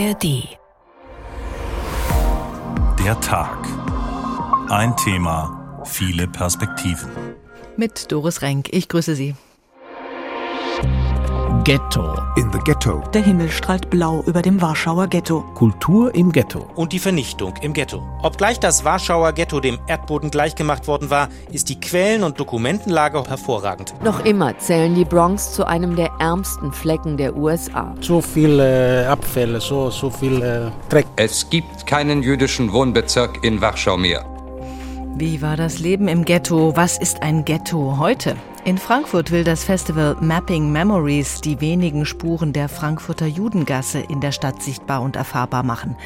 ARD. Der Tag. Ein Thema, viele Perspektiven. Mit Doris Renk. Ich grüße Sie. Ghetto. In the Ghetto. Der Himmel strahlt blau über dem Warschauer Ghetto. Kultur im Ghetto. Und die Vernichtung im Ghetto. Obgleich das Warschauer Ghetto dem Erdboden gleichgemacht worden war, ist die Quellen- und Dokumentenlage hervorragend. Noch immer zählen die Bronx zu einem der ärmsten Flecken der USA. So viele Abfälle, so, so viel äh, Dreck. Es gibt keinen jüdischen Wohnbezirk in Warschau mehr. Wie war das Leben im Ghetto? Was ist ein Ghetto heute? In Frankfurt will das Festival Mapping Memories die wenigen Spuren der Frankfurter Judengasse in der Stadt sichtbar und erfahrbar machen.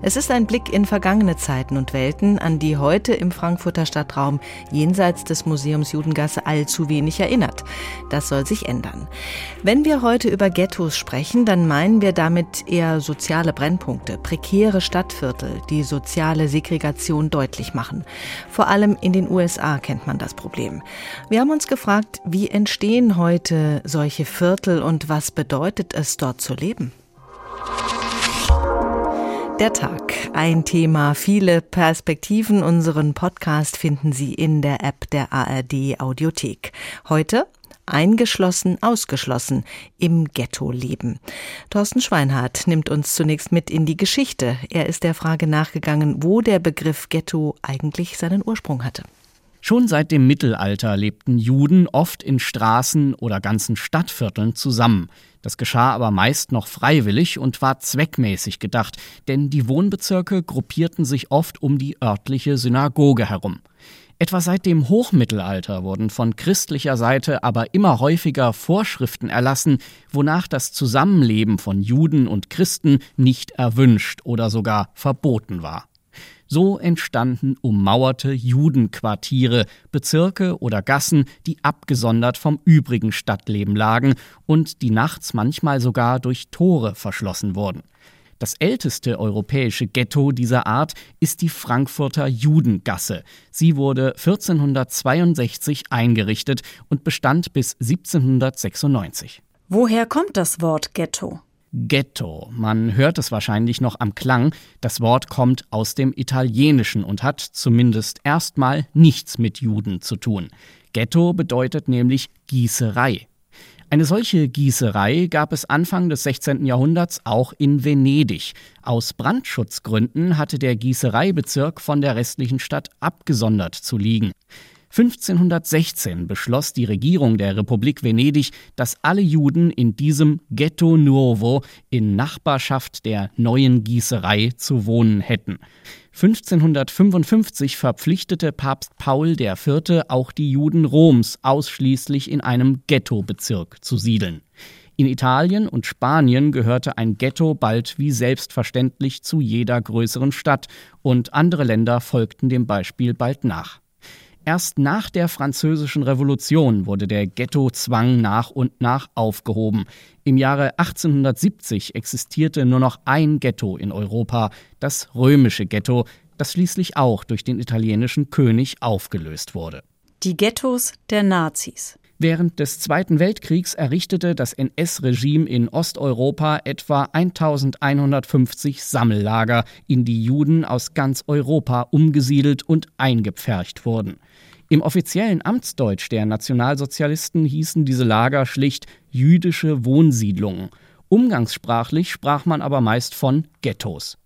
Es ist ein Blick in vergangene Zeiten und Welten, an die heute im Frankfurter Stadtraum jenseits des Museums Judengasse allzu wenig erinnert. Das soll sich ändern. Wenn wir heute über Ghettos sprechen, dann meinen wir damit eher soziale Brennpunkte, prekäre Stadtviertel, die soziale Segregation deutlich machen. Vor allem in den USA kennt man das Problem. Wir haben uns gefragt, wie entstehen heute solche Viertel und was bedeutet es, dort zu leben? Der Tag, ein Thema, viele Perspektiven. Unseren Podcast finden Sie in der App der ARD Audiothek. Heute eingeschlossen, ausgeschlossen im Ghetto leben. Thorsten Schweinhardt nimmt uns zunächst mit in die Geschichte. Er ist der Frage nachgegangen, wo der Begriff Ghetto eigentlich seinen Ursprung hatte. Schon seit dem Mittelalter lebten Juden oft in Straßen oder ganzen Stadtvierteln zusammen. Das geschah aber meist noch freiwillig und war zweckmäßig gedacht, denn die Wohnbezirke gruppierten sich oft um die örtliche Synagoge herum. Etwa seit dem Hochmittelalter wurden von christlicher Seite aber immer häufiger Vorschriften erlassen, wonach das Zusammenleben von Juden und Christen nicht erwünscht oder sogar verboten war. So entstanden ummauerte Judenquartiere, Bezirke oder Gassen, die abgesondert vom übrigen Stadtleben lagen und die nachts manchmal sogar durch Tore verschlossen wurden. Das älteste europäische Ghetto dieser Art ist die Frankfurter Judengasse. Sie wurde 1462 eingerichtet und bestand bis 1796. Woher kommt das Wort Ghetto? Ghetto. Man hört es wahrscheinlich noch am Klang. Das Wort kommt aus dem Italienischen und hat zumindest erstmal nichts mit Juden zu tun. Ghetto bedeutet nämlich Gießerei. Eine solche Gießerei gab es Anfang des 16. Jahrhunderts auch in Venedig. Aus Brandschutzgründen hatte der Gießereibezirk von der restlichen Stadt abgesondert zu liegen. 1516 beschloss die Regierung der Republik Venedig, dass alle Juden in diesem Ghetto Nuovo in Nachbarschaft der neuen Gießerei zu wohnen hätten. 1555 verpflichtete Papst Paul IV. auch die Juden Roms ausschließlich in einem Ghettobezirk zu siedeln. In Italien und Spanien gehörte ein Ghetto bald wie selbstverständlich zu jeder größeren Stadt, und andere Länder folgten dem Beispiel bald nach. Erst nach der Französischen Revolution wurde der Ghettozwang nach und nach aufgehoben. Im Jahre 1870 existierte nur noch ein Ghetto in Europa, das römische Ghetto, das schließlich auch durch den italienischen König aufgelöst wurde. Die Ghettos der Nazis. Während des Zweiten Weltkriegs errichtete das NS-Regime in Osteuropa etwa 1150 Sammellager, in die Juden aus ganz Europa umgesiedelt und eingepfercht wurden. Im offiziellen Amtsdeutsch der Nationalsozialisten hießen diese Lager schlicht jüdische Wohnsiedlungen. Umgangssprachlich sprach man aber meist von Ghettos.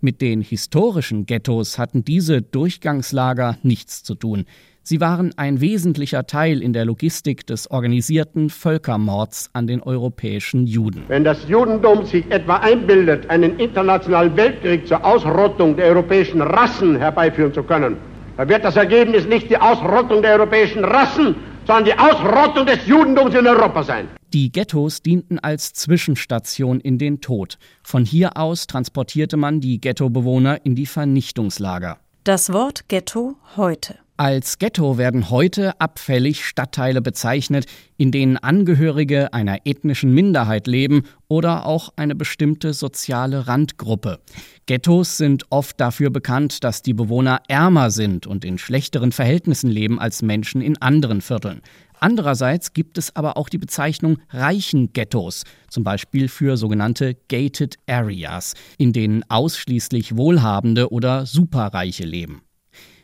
Mit den historischen Ghettos hatten diese Durchgangslager nichts zu tun. Sie waren ein wesentlicher Teil in der Logistik des organisierten Völkermords an den europäischen Juden. Wenn das Judentum sich etwa einbildet, einen internationalen Weltkrieg zur Ausrottung der europäischen Rassen herbeiführen zu können, dann wird das Ergebnis nicht die Ausrottung der europäischen Rassen, sondern die Ausrottung des Judentums in Europa sein. Die Ghettos dienten als Zwischenstation in den Tod. Von hier aus transportierte man die Ghettobewohner in die Vernichtungslager. Das Wort Ghetto heute. Als Ghetto werden heute abfällig Stadtteile bezeichnet, in denen Angehörige einer ethnischen Minderheit leben oder auch eine bestimmte soziale Randgruppe. Ghettos sind oft dafür bekannt, dass die Bewohner ärmer sind und in schlechteren Verhältnissen leben als Menschen in anderen Vierteln. Andererseits gibt es aber auch die Bezeichnung reichen Ghettos, zum Beispiel für sogenannte Gated Areas, in denen ausschließlich Wohlhabende oder Superreiche leben.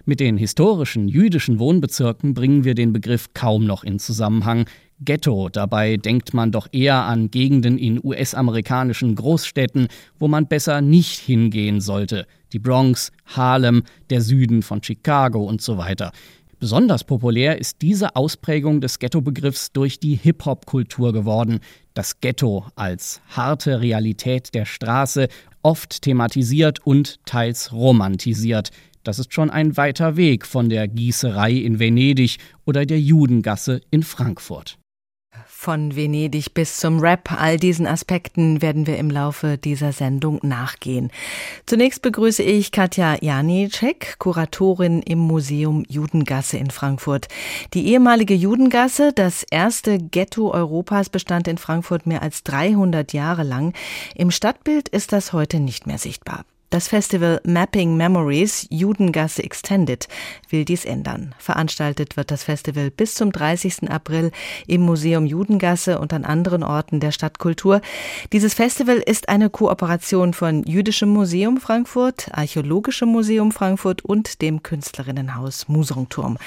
Mit den historischen jüdischen Wohnbezirken bringen wir den Begriff kaum noch in Zusammenhang. Ghetto, dabei denkt man doch eher an Gegenden in US-amerikanischen Großstädten, wo man besser nicht hingehen sollte. Die Bronx, Harlem, der Süden von Chicago und so weiter. Besonders populär ist diese Ausprägung des Ghetto-Begriffs durch die Hip-Hop-Kultur geworden. Das Ghetto als harte Realität der Straße, oft thematisiert und teils romantisiert. Das ist schon ein weiter Weg von der Gießerei in Venedig oder der Judengasse in Frankfurt. Von Venedig bis zum Rap, all diesen Aspekten werden wir im Laufe dieser Sendung nachgehen. Zunächst begrüße ich Katja Janicek, Kuratorin im Museum Judengasse in Frankfurt. Die ehemalige Judengasse, das erste Ghetto Europas, bestand in Frankfurt mehr als 300 Jahre lang. Im Stadtbild ist das heute nicht mehr sichtbar. Das Festival Mapping Memories Judengasse Extended will dies ändern. Veranstaltet wird das Festival bis zum 30. April im Museum Judengasse und an anderen Orten der Stadtkultur. Dieses Festival ist eine Kooperation von Jüdischem Museum Frankfurt, Archäologischem Museum Frankfurt und dem Künstlerinnenhaus Musongturm.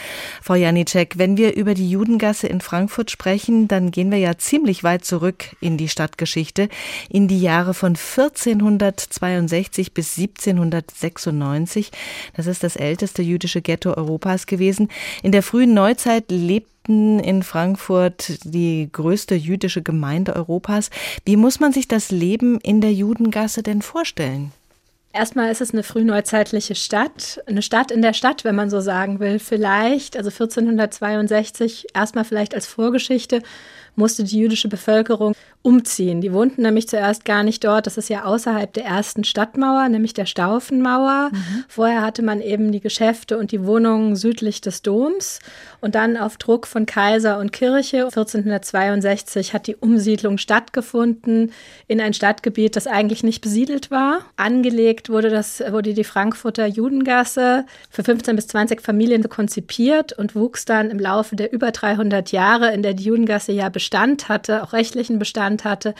Frau Janicek, wenn wir über die Judengasse in Frankfurt sprechen, dann gehen wir ja ziemlich weit zurück in die Stadtgeschichte, in die Jahre von 1462 bis 1796. Das ist das älteste jüdische Ghetto Europas gewesen. In der frühen Neuzeit lebten in Frankfurt die größte jüdische Gemeinde Europas. Wie muss man sich das Leben in der Judengasse denn vorstellen? Erstmal ist es eine frühneuzeitliche Stadt, eine Stadt in der Stadt, wenn man so sagen will. Vielleicht, also 1462, erstmal vielleicht als Vorgeschichte, musste die jüdische Bevölkerung umziehen. Die wohnten nämlich zuerst gar nicht dort. Das ist ja außerhalb der ersten Stadtmauer, nämlich der Staufenmauer. Mhm. Vorher hatte man eben die Geschäfte und die Wohnungen südlich des Doms. Und dann auf Druck von Kaiser und Kirche 1462 hat die Umsiedlung stattgefunden in ein Stadtgebiet, das eigentlich nicht besiedelt war. Angelegt wurde das wurde die Frankfurter Judengasse für 15 bis 20 Familien konzipiert und wuchs dann im Laufe der über 300 Jahre, in der die Judengasse ja Bestand hatte, auch rechtlichen Bestand hatte,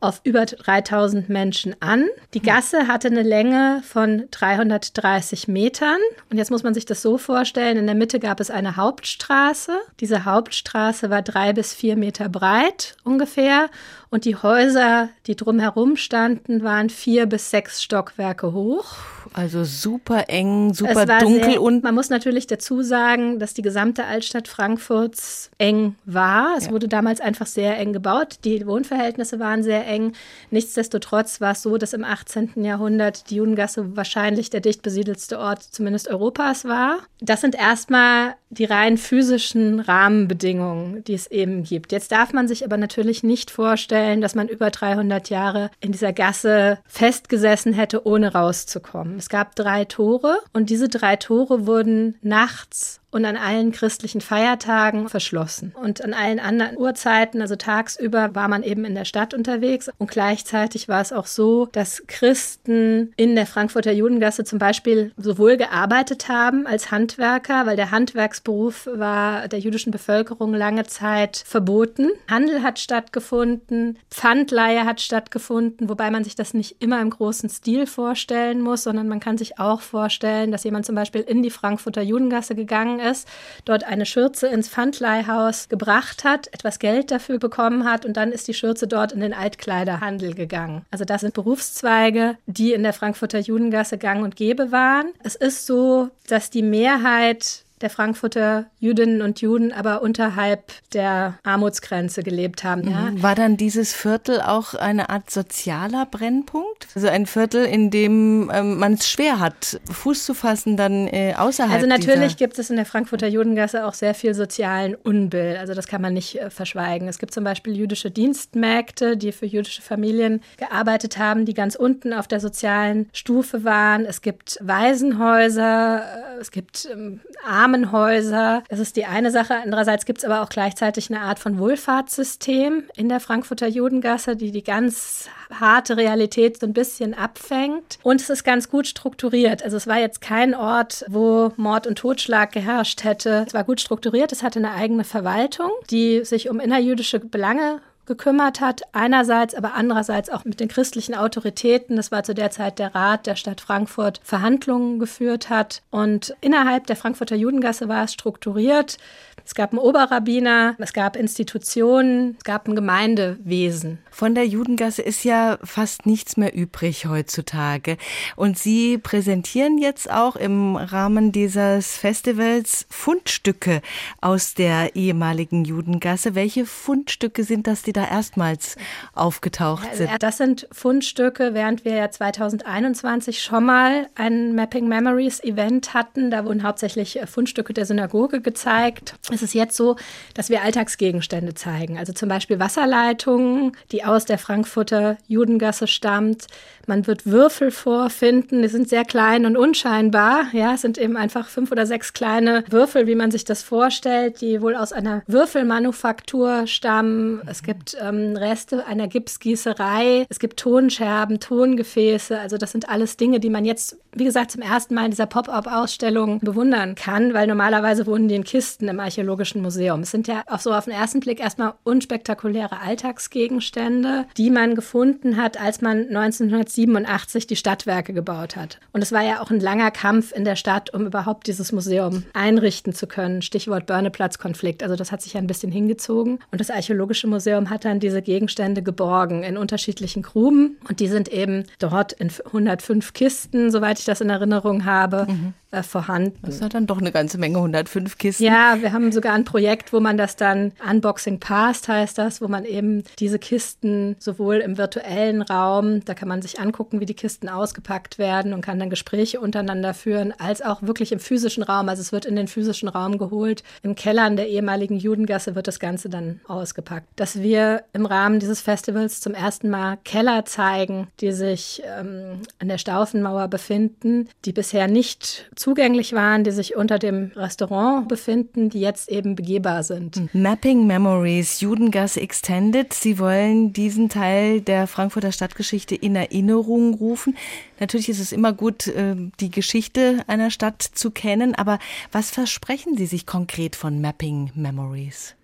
auf über 3000 Menschen an. Die Gasse hatte eine Länge von 330 Metern. Und jetzt muss man sich das so vorstellen, in der Mitte gab es eine Hauptstraße. Diese Hauptstraße war drei bis vier Meter breit ungefähr. Und die Häuser, die drumherum standen, waren vier bis sechs Stockwerke hoch. Also super eng, super dunkel sehr, und man muss natürlich dazu sagen, dass die gesamte Altstadt Frankfurts eng war. Es ja. wurde damals einfach sehr eng gebaut. Die Wohnverhältnisse waren sehr eng. Nichtsdestotrotz war es so, dass im 18. Jahrhundert die Judengasse wahrscheinlich der dicht besiedelste Ort zumindest Europas war. Das sind erstmal die rein physischen Rahmenbedingungen, die es eben gibt. Jetzt darf man sich aber natürlich nicht vorstellen, dass man über 300 Jahre in dieser Gasse festgesessen hätte, ohne rauszukommen. Es gab drei Tore und diese drei Tore wurden nachts und an allen christlichen Feiertagen verschlossen. Und an allen anderen Uhrzeiten, also tagsüber, war man eben in der Stadt unterwegs. Und gleichzeitig war es auch so, dass Christen in der Frankfurter Judengasse zum Beispiel sowohl gearbeitet haben als Handwerker, weil der Handwerksberuf war der jüdischen Bevölkerung lange Zeit verboten. Handel hat stattgefunden, Pfandleihe hat stattgefunden, wobei man sich das nicht immer im großen Stil vorstellen muss, sondern man kann sich auch vorstellen, dass jemand zum Beispiel in die Frankfurter Judengasse gegangen ist, dort eine Schürze ins Pfandleihhaus gebracht hat, etwas Geld dafür bekommen hat und dann ist die Schürze dort in den Altkleiderhandel gegangen. Also das sind Berufszweige, die in der Frankfurter Judengasse gang und gäbe waren. Es ist so, dass die Mehrheit der Frankfurter Jüdinnen und Juden aber unterhalb der Armutsgrenze gelebt haben. Ja. Mhm. War dann dieses Viertel auch eine Art sozialer Brennpunkt? Also ein Viertel, in dem ähm, man es schwer hat, Fuß zu fassen, dann äh, außerhalb. Also natürlich gibt es in der Frankfurter Judengasse auch sehr viel sozialen Unbill. Also das kann man nicht äh, verschweigen. Es gibt zum Beispiel jüdische Dienstmägde, die für jüdische Familien gearbeitet haben, die ganz unten auf der sozialen Stufe waren. Es gibt Waisenhäuser, äh, es gibt ähm, arme Armenhäuser. Das ist die eine Sache. Andererseits gibt es aber auch gleichzeitig eine Art von Wohlfahrtssystem in der Frankfurter Judengasse, die die ganz harte Realität so ein bisschen abfängt. Und es ist ganz gut strukturiert. Also es war jetzt kein Ort, wo Mord und Totschlag geherrscht hätte. Es war gut strukturiert. Es hatte eine eigene Verwaltung, die sich um innerjüdische Belange gekümmert hat. Einerseits, aber andererseits auch mit den christlichen Autoritäten. Das war zu der Zeit der Rat der Stadt Frankfurt Verhandlungen geführt hat. Und innerhalb der Frankfurter Judengasse war es strukturiert. Es gab einen Oberrabbiner, es gab Institutionen, es gab ein Gemeindewesen. Von der Judengasse ist ja fast nichts mehr übrig heutzutage. Und Sie präsentieren jetzt auch im Rahmen dieses Festivals Fundstücke aus der ehemaligen Judengasse. Welche Fundstücke sind das, die da erstmals aufgetaucht sind? Das sind Fundstücke, während wir ja 2021 schon mal ein Mapping Memories Event hatten. Da wurden hauptsächlich Fundstücke der Synagoge gezeigt ist es jetzt so, dass wir Alltagsgegenstände zeigen. Also zum Beispiel Wasserleitungen, die aus der Frankfurter Judengasse stammt. Man wird Würfel vorfinden, die sind sehr klein und unscheinbar. Ja, es sind eben einfach fünf oder sechs kleine Würfel, wie man sich das vorstellt, die wohl aus einer Würfelmanufaktur stammen. Es gibt ähm, Reste einer Gipsgießerei. Es gibt Tonscherben, Tongefäße. Also das sind alles Dinge, die man jetzt, wie gesagt, zum ersten Mal in dieser Pop-up-Ausstellung bewundern kann, weil normalerweise wurden die in Kisten im Archäologischen Museum. Es sind ja auch so auf den ersten Blick erstmal unspektakuläre Alltagsgegenstände, die man gefunden hat, als man 1900 1987 die Stadtwerke gebaut hat. Und es war ja auch ein langer Kampf in der Stadt, um überhaupt dieses Museum einrichten zu können. Stichwort Börneplatzkonflikt. Also das hat sich ja ein bisschen hingezogen. Und das Archäologische Museum hat dann diese Gegenstände geborgen in unterschiedlichen Gruben. Und die sind eben dort in 105 Kisten, soweit ich das in Erinnerung habe, mhm äh, vorhanden. Das ist dann doch eine ganze Menge, 105 Kisten. Ja, wir haben sogar ein Projekt, wo man das dann Unboxing Past heißt das, wo man eben diese Kisten sowohl im virtuellen Raum, da kann man sich angucken, wie die Kisten ausgepackt werden und kann dann Gespräche untereinander führen, als auch wirklich im physischen Raum. Also es wird in den physischen Raum geholt. Im Kellern der ehemaligen Judengasse wird das Ganze dann ausgepackt. Dass wir im Rahmen dieses Festivals zum ersten Mal Keller zeigen, die sich ähm, an der Staufenmauer befinden, die bisher nicht zugänglich waren, die sich unter dem Restaurant befinden, die jetzt eben begehbar sind. Mapping Memories, Judengasse Extended. Sie wollen diesen Teil der Frankfurter Stadtgeschichte in Erinnerung rufen. Natürlich ist es immer gut, äh, die Geschichte einer Stadt zu kennen, aber was versprechen Sie sich konkret von Mapping Memories?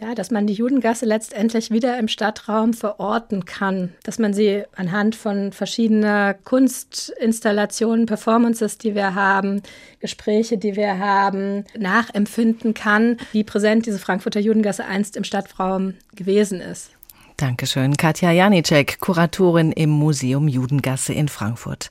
Ja, dass man die Judengasse letztendlich wieder im Stadtraum verorten kann, dass man sie anhand von verschiedener Kunstinstallationen, Performances, die wir haben, Gespräche, die wir haben, nachempfinden kann, wie präsent diese Frankfurter Judengasse einst im Stadtraum gewesen ist. Dankeschön. Katja Janicek, Kuratorin im Museum Judengasse in Frankfurt.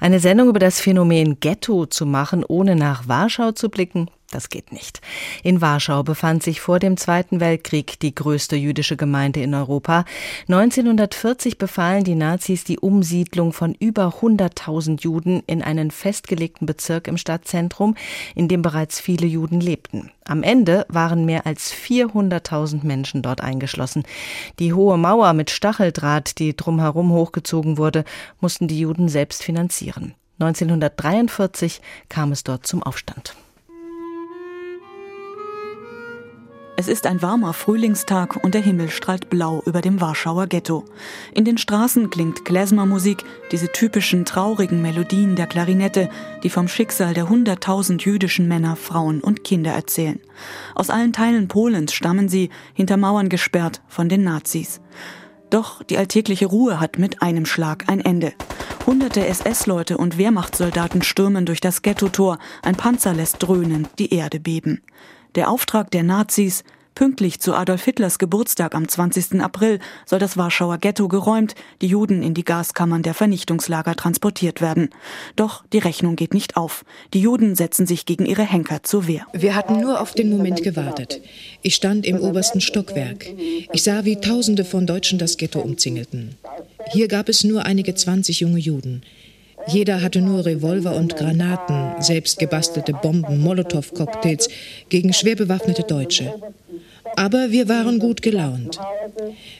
Eine Sendung über das Phänomen Ghetto zu machen, ohne nach Warschau zu blicken, das geht nicht. In Warschau befand sich vor dem Zweiten Weltkrieg die größte jüdische Gemeinde in Europa. 1940 befahlen die Nazis die Umsiedlung von über 100.000 Juden in einen festgelegten Bezirk im Stadtzentrum, in dem bereits viele Juden lebten. Am Ende waren mehr als 400.000 Menschen dort eingeschlossen. Die hohe Mauer mit Stacheldraht, die drumherum hochgezogen wurde, mussten die Juden selbst finanzieren. 1943 kam es dort zum Aufstand. Es ist ein warmer Frühlingstag und der Himmel strahlt blau über dem Warschauer Ghetto. In den Straßen klingt Klezmermusik, diese typischen traurigen Melodien der Klarinette, die vom Schicksal der hunderttausend jüdischen Männer, Frauen und Kinder erzählen. Aus allen Teilen Polens stammen sie, hinter Mauern gesperrt von den Nazis. Doch die alltägliche Ruhe hat mit einem Schlag ein Ende. Hunderte SS-Leute und Wehrmachtssoldaten stürmen durch das Ghetto-Tor, ein Panzer lässt dröhnen, die Erde beben. Der Auftrag der Nazis, Pünktlich zu Adolf Hitlers Geburtstag am 20. April soll das Warschauer Ghetto geräumt, die Juden in die Gaskammern der Vernichtungslager transportiert werden. Doch die Rechnung geht nicht auf. Die Juden setzen sich gegen ihre Henker zur Wehr. Wir hatten nur auf den Moment gewartet. Ich stand im obersten Stockwerk. Ich sah, wie Tausende von Deutschen das Ghetto umzingelten. Hier gab es nur einige 20 junge Juden. Jeder hatte nur Revolver und Granaten, selbst gebastelte Bomben, Molotow-Cocktails gegen schwer bewaffnete Deutsche. Aber wir waren gut gelaunt.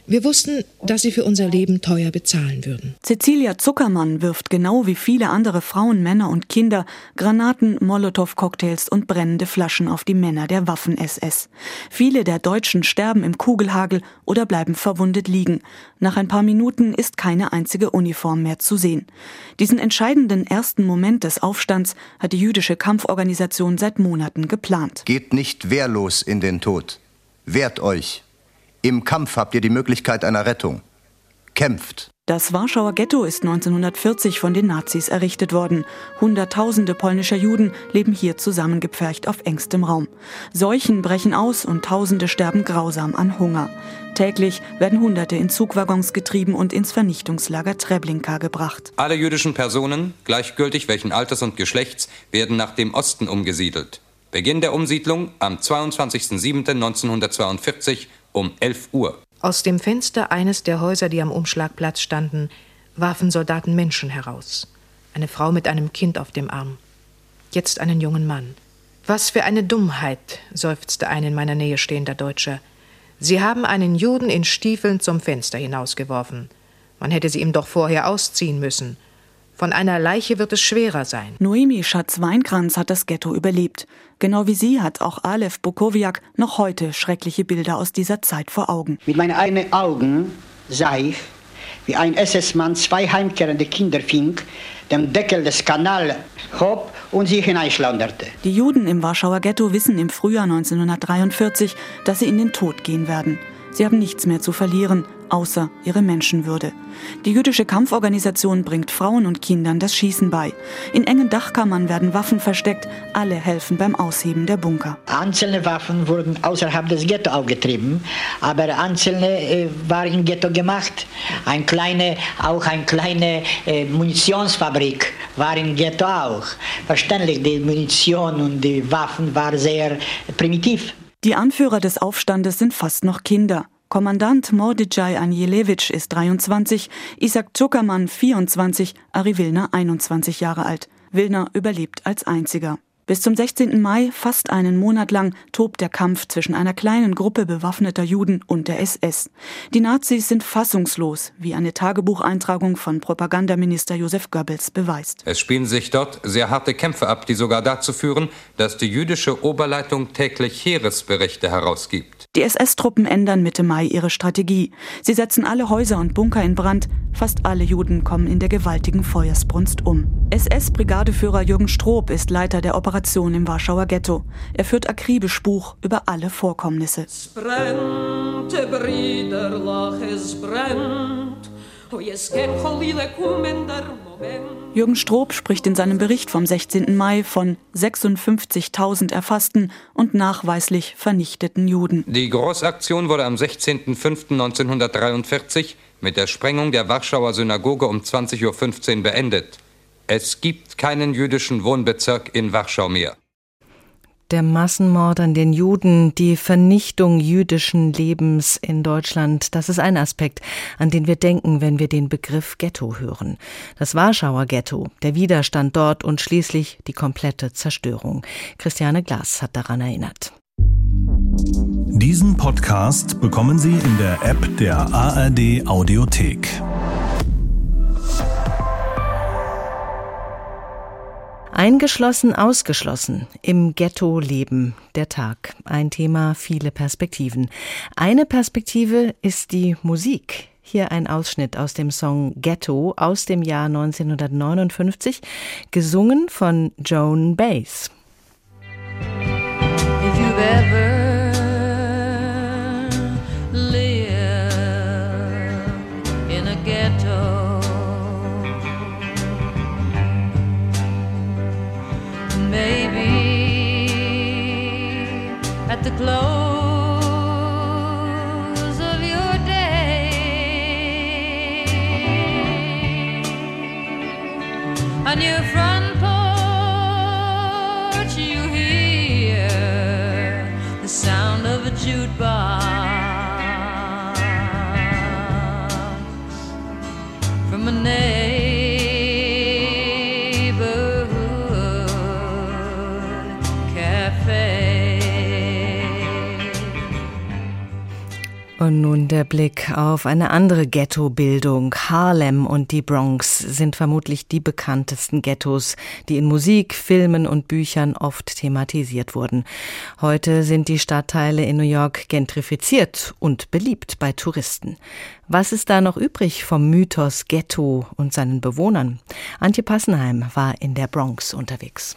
Wir wussten, dass sie für unser Leben teuer bezahlen würden. Cecilia Zuckermann wirft genau wie viele andere Frauen, Männer und Kinder Granaten, Molotow-Cocktails und brennende Flaschen auf die Männer der Waffen-SS. Viele der Deutschen sterben im Kugelhagel oder bleiben verwundet liegen. Nach ein paar Minuten ist keine einzige Uniform mehr zu sehen. Diesen entscheidenden ersten Moment des Aufstands hat die jüdische Kampforganisation seit Monaten geplant. Geht nicht wehrlos in den Tod. Wehrt euch. Im Kampf habt ihr die Möglichkeit einer Rettung. Kämpft. Das Warschauer Ghetto ist 1940 von den Nazis errichtet worden. Hunderttausende polnischer Juden leben hier zusammengepfercht auf engstem Raum. Seuchen brechen aus und Tausende sterben grausam an Hunger. Täglich werden Hunderte in Zugwaggons getrieben und ins Vernichtungslager Treblinka gebracht. Alle jüdischen Personen, gleichgültig welchen Alters und Geschlechts, werden nach dem Osten umgesiedelt. Beginn der Umsiedlung am 22.07.1942 um 11 Uhr. Aus dem Fenster eines der Häuser, die am Umschlagplatz standen, warfen Soldaten Menschen heraus. Eine Frau mit einem Kind auf dem Arm. Jetzt einen jungen Mann. Was für eine Dummheit, seufzte ein in meiner Nähe stehender Deutscher. Sie haben einen Juden in Stiefeln zum Fenster hinausgeworfen. Man hätte sie ihm doch vorher ausziehen müssen. Von einer Leiche wird es schwerer sein. Noemi Schatz-Weinkranz hat das Ghetto überlebt. Genau wie sie hat auch Alef Bukowiak noch heute schreckliche Bilder aus dieser Zeit vor Augen. Mit meinen eigenen Augen sah ich, wie ein SS-Mann zwei heimkehrende Kinder fing, den Deckel des Kanals hob und sie hineinschlauderte. Die Juden im Warschauer Ghetto wissen im Frühjahr 1943, dass sie in den Tod gehen werden. Sie haben nichts mehr zu verlieren, außer ihre Menschenwürde. Die jüdische Kampforganisation bringt Frauen und Kindern das Schießen bei. In engen Dachkammern werden Waffen versteckt, alle helfen beim Ausheben der Bunker. Einzelne Waffen wurden außerhalb des Ghetto aufgetrieben, aber einzelne äh, waren im Ghetto gemacht. Ein kleine, auch eine kleine äh, Munitionsfabrik war im Ghetto auch. Verständlich, die Munition und die Waffen waren sehr primitiv. Die Anführer des Aufstandes sind fast noch Kinder. Kommandant Mordecai Anjelewitsch ist 23, Isaac Zuckermann 24, Ari Wilner 21 Jahre alt. Wilner überlebt als einziger. Bis zum 16. Mai, fast einen Monat lang, tobt der Kampf zwischen einer kleinen Gruppe bewaffneter Juden und der SS. Die Nazis sind fassungslos, wie eine Tagebucheintragung von Propagandaminister Josef Goebbels beweist. Es spielen sich dort sehr harte Kämpfe ab, die sogar dazu führen, dass die jüdische Oberleitung täglich Heeresberichte herausgibt. Die SS-Truppen ändern Mitte Mai ihre Strategie. Sie setzen alle Häuser und Bunker in Brand. Fast alle Juden kommen in der gewaltigen Feuersbrunst um. SS-Brigadeführer Jürgen Stroop ist Leiter der Operation im Warschauer Ghetto. Er führt akribisch Buch über alle Vorkommnisse. Es brennt, Brüderlach, es brennt. Oh, Jürgen Stroop spricht in seinem Bericht vom 16. Mai von 56.000 erfassten und nachweislich vernichteten Juden. Die Großaktion wurde am 16.05.1943 mit der Sprengung der Warschauer Synagoge um 20.15 Uhr beendet. Es gibt keinen jüdischen Wohnbezirk in Warschau mehr. Der Massenmord an den Juden, die Vernichtung jüdischen Lebens in Deutschland, das ist ein Aspekt, an den wir denken, wenn wir den Begriff Ghetto hören. Das Warschauer Ghetto, der Widerstand dort und schließlich die komplette Zerstörung. Christiane Glas hat daran erinnert. Diesen Podcast bekommen Sie in der App der ARD Audiothek. Eingeschlossen, ausgeschlossen. Im Ghetto leben. Der Tag. Ein Thema, viele Perspektiven. Eine Perspektive ist die Musik. Hier ein Ausschnitt aus dem Song Ghetto aus dem Jahr 1959, gesungen von Joan Baez. Der Blick auf eine andere Ghettobildung. Harlem und die Bronx sind vermutlich die bekanntesten Ghettos, die in Musik, Filmen und Büchern oft thematisiert wurden. Heute sind die Stadtteile in New York gentrifiziert und beliebt bei Touristen. Was ist da noch übrig vom Mythos Ghetto und seinen Bewohnern? Antje Passenheim war in der Bronx unterwegs.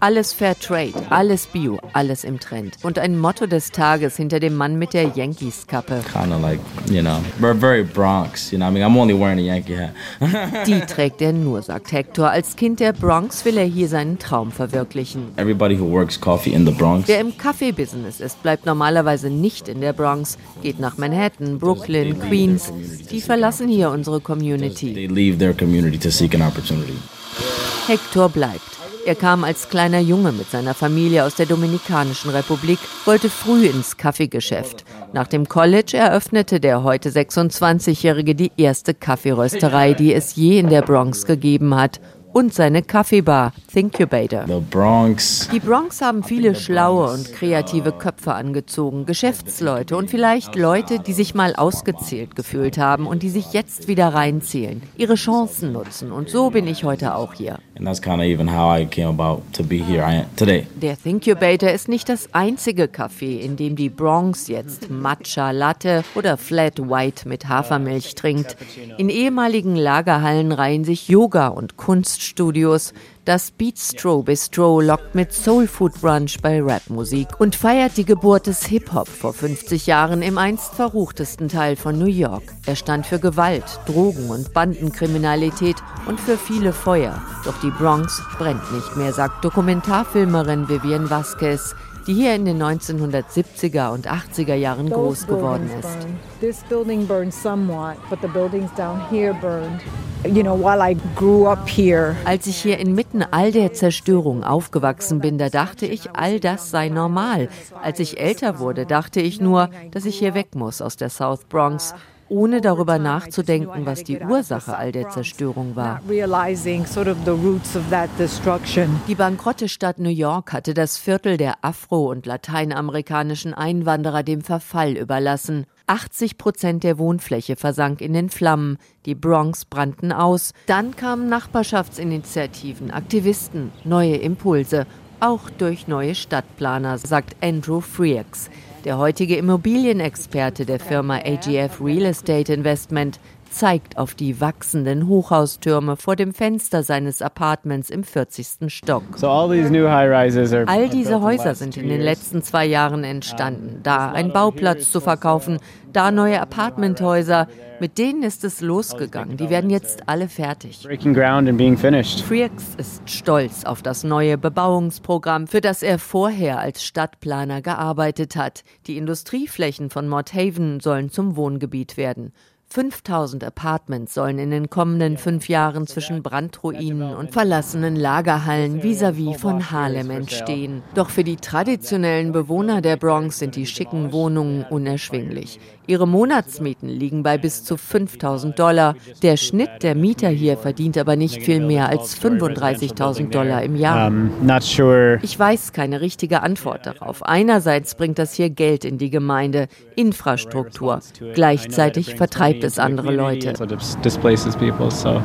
Alles Fair Trade, alles Bio, alles im Trend. Und ein Motto des Tages hinter dem Mann mit der Yankees-Kappe. Kind of like, you know, we're very Bronx, you know, I mean, I'm only wearing a Yankee hat. Die trägt er nur, sagt Hector. Als Kind der Bronx will er hier seinen Traum verwirklichen. Everybody who works coffee in the Bronx. Wer im Kaffee-Business ist, bleibt normalerweise nicht in der Bronx, geht nach Manhattan, Brooklyn, Queens. Die verlassen hier unsere Community. They leave their community to seek an opportunity. Hector bleibt. Er kam als kleiner Junge mit seiner Familie aus der Dominikanischen Republik, wollte früh ins Kaffeegeschäft. Nach dem College eröffnete der heute 26-Jährige die erste Kaffeerösterei, die es je in der Bronx gegeben hat und seine Kaffeebar Thinkubator. The Bronx. Die Bronx haben viele schlaue und kreative Köpfe angezogen, Geschäftsleute und vielleicht Leute, die sich mal ausgezählt gefühlt haben und die sich jetzt wieder reinzählen, ihre Chancen nutzen. Und so bin ich heute auch hier. Der Thinkubator ist nicht das einzige Café, in dem die Bronx jetzt Matcha Latte oder Flat White mit Hafermilch trinkt. In ehemaligen Lagerhallen reihen sich Yoga und Kunst Studios. Das Beatstro Bistro lockt mit Soul Food Brunch bei Rapmusik und feiert die Geburt des Hip-Hop vor 50 Jahren im einst verruchtesten Teil von New York. Er stand für Gewalt, Drogen und Bandenkriminalität und für viele Feuer. Doch die Bronx brennt nicht mehr, sagt Dokumentarfilmerin Vivian Vasquez die hier in den 1970er und 80er Jahren groß geworden ist. This building burned somewhat, but the buildings down here burned. You know, while I grew up here. Als ich hier inmitten all der Zerstörung aufgewachsen bin, da dachte ich, all das sei normal. Als ich älter wurde, dachte ich nur, dass ich hier weg muss aus der South Bronx ohne darüber nachzudenken, was die Ursache all der Zerstörung war. Die bankrotte Stadt New York hatte das Viertel der afro- und lateinamerikanischen Einwanderer dem Verfall überlassen. 80 Prozent der Wohnfläche versank in den Flammen, die Bronx brannten aus. Dann kamen Nachbarschaftsinitiativen, Aktivisten, neue Impulse, auch durch neue Stadtplaner, sagt Andrew Freaks. Der heutige Immobilienexperte der Firma AGF Real Estate Investment zeigt auf die wachsenden Hochhaustürme vor dem Fenster seines Apartments im 40. Stock. All diese Häuser sind in den letzten zwei Jahren entstanden. Da ein Bauplatz zu verkaufen, da neue Apartmenthäuser. Mit denen ist es losgegangen. Die werden jetzt alle fertig. Freaks ist stolz auf das neue Bebauungsprogramm, für das er vorher als Stadtplaner gearbeitet hat. Die Industrieflächen von Mott Haven sollen zum Wohngebiet werden. 5000 Apartments sollen in den kommenden fünf Jahren zwischen Brandruinen und verlassenen Lagerhallen vis-à-vis -vis von Harlem entstehen. Doch für die traditionellen Bewohner der Bronx sind die schicken Wohnungen unerschwinglich. Ihre Monatsmieten liegen bei bis zu 5000 Dollar. Der Schnitt der Mieter hier verdient aber nicht viel mehr als 35.000 Dollar im Jahr. Ich weiß keine richtige Antwort darauf. Einerseits bringt das hier Geld in die Gemeinde, Infrastruktur. Gleichzeitig vertreibt es andere Leute.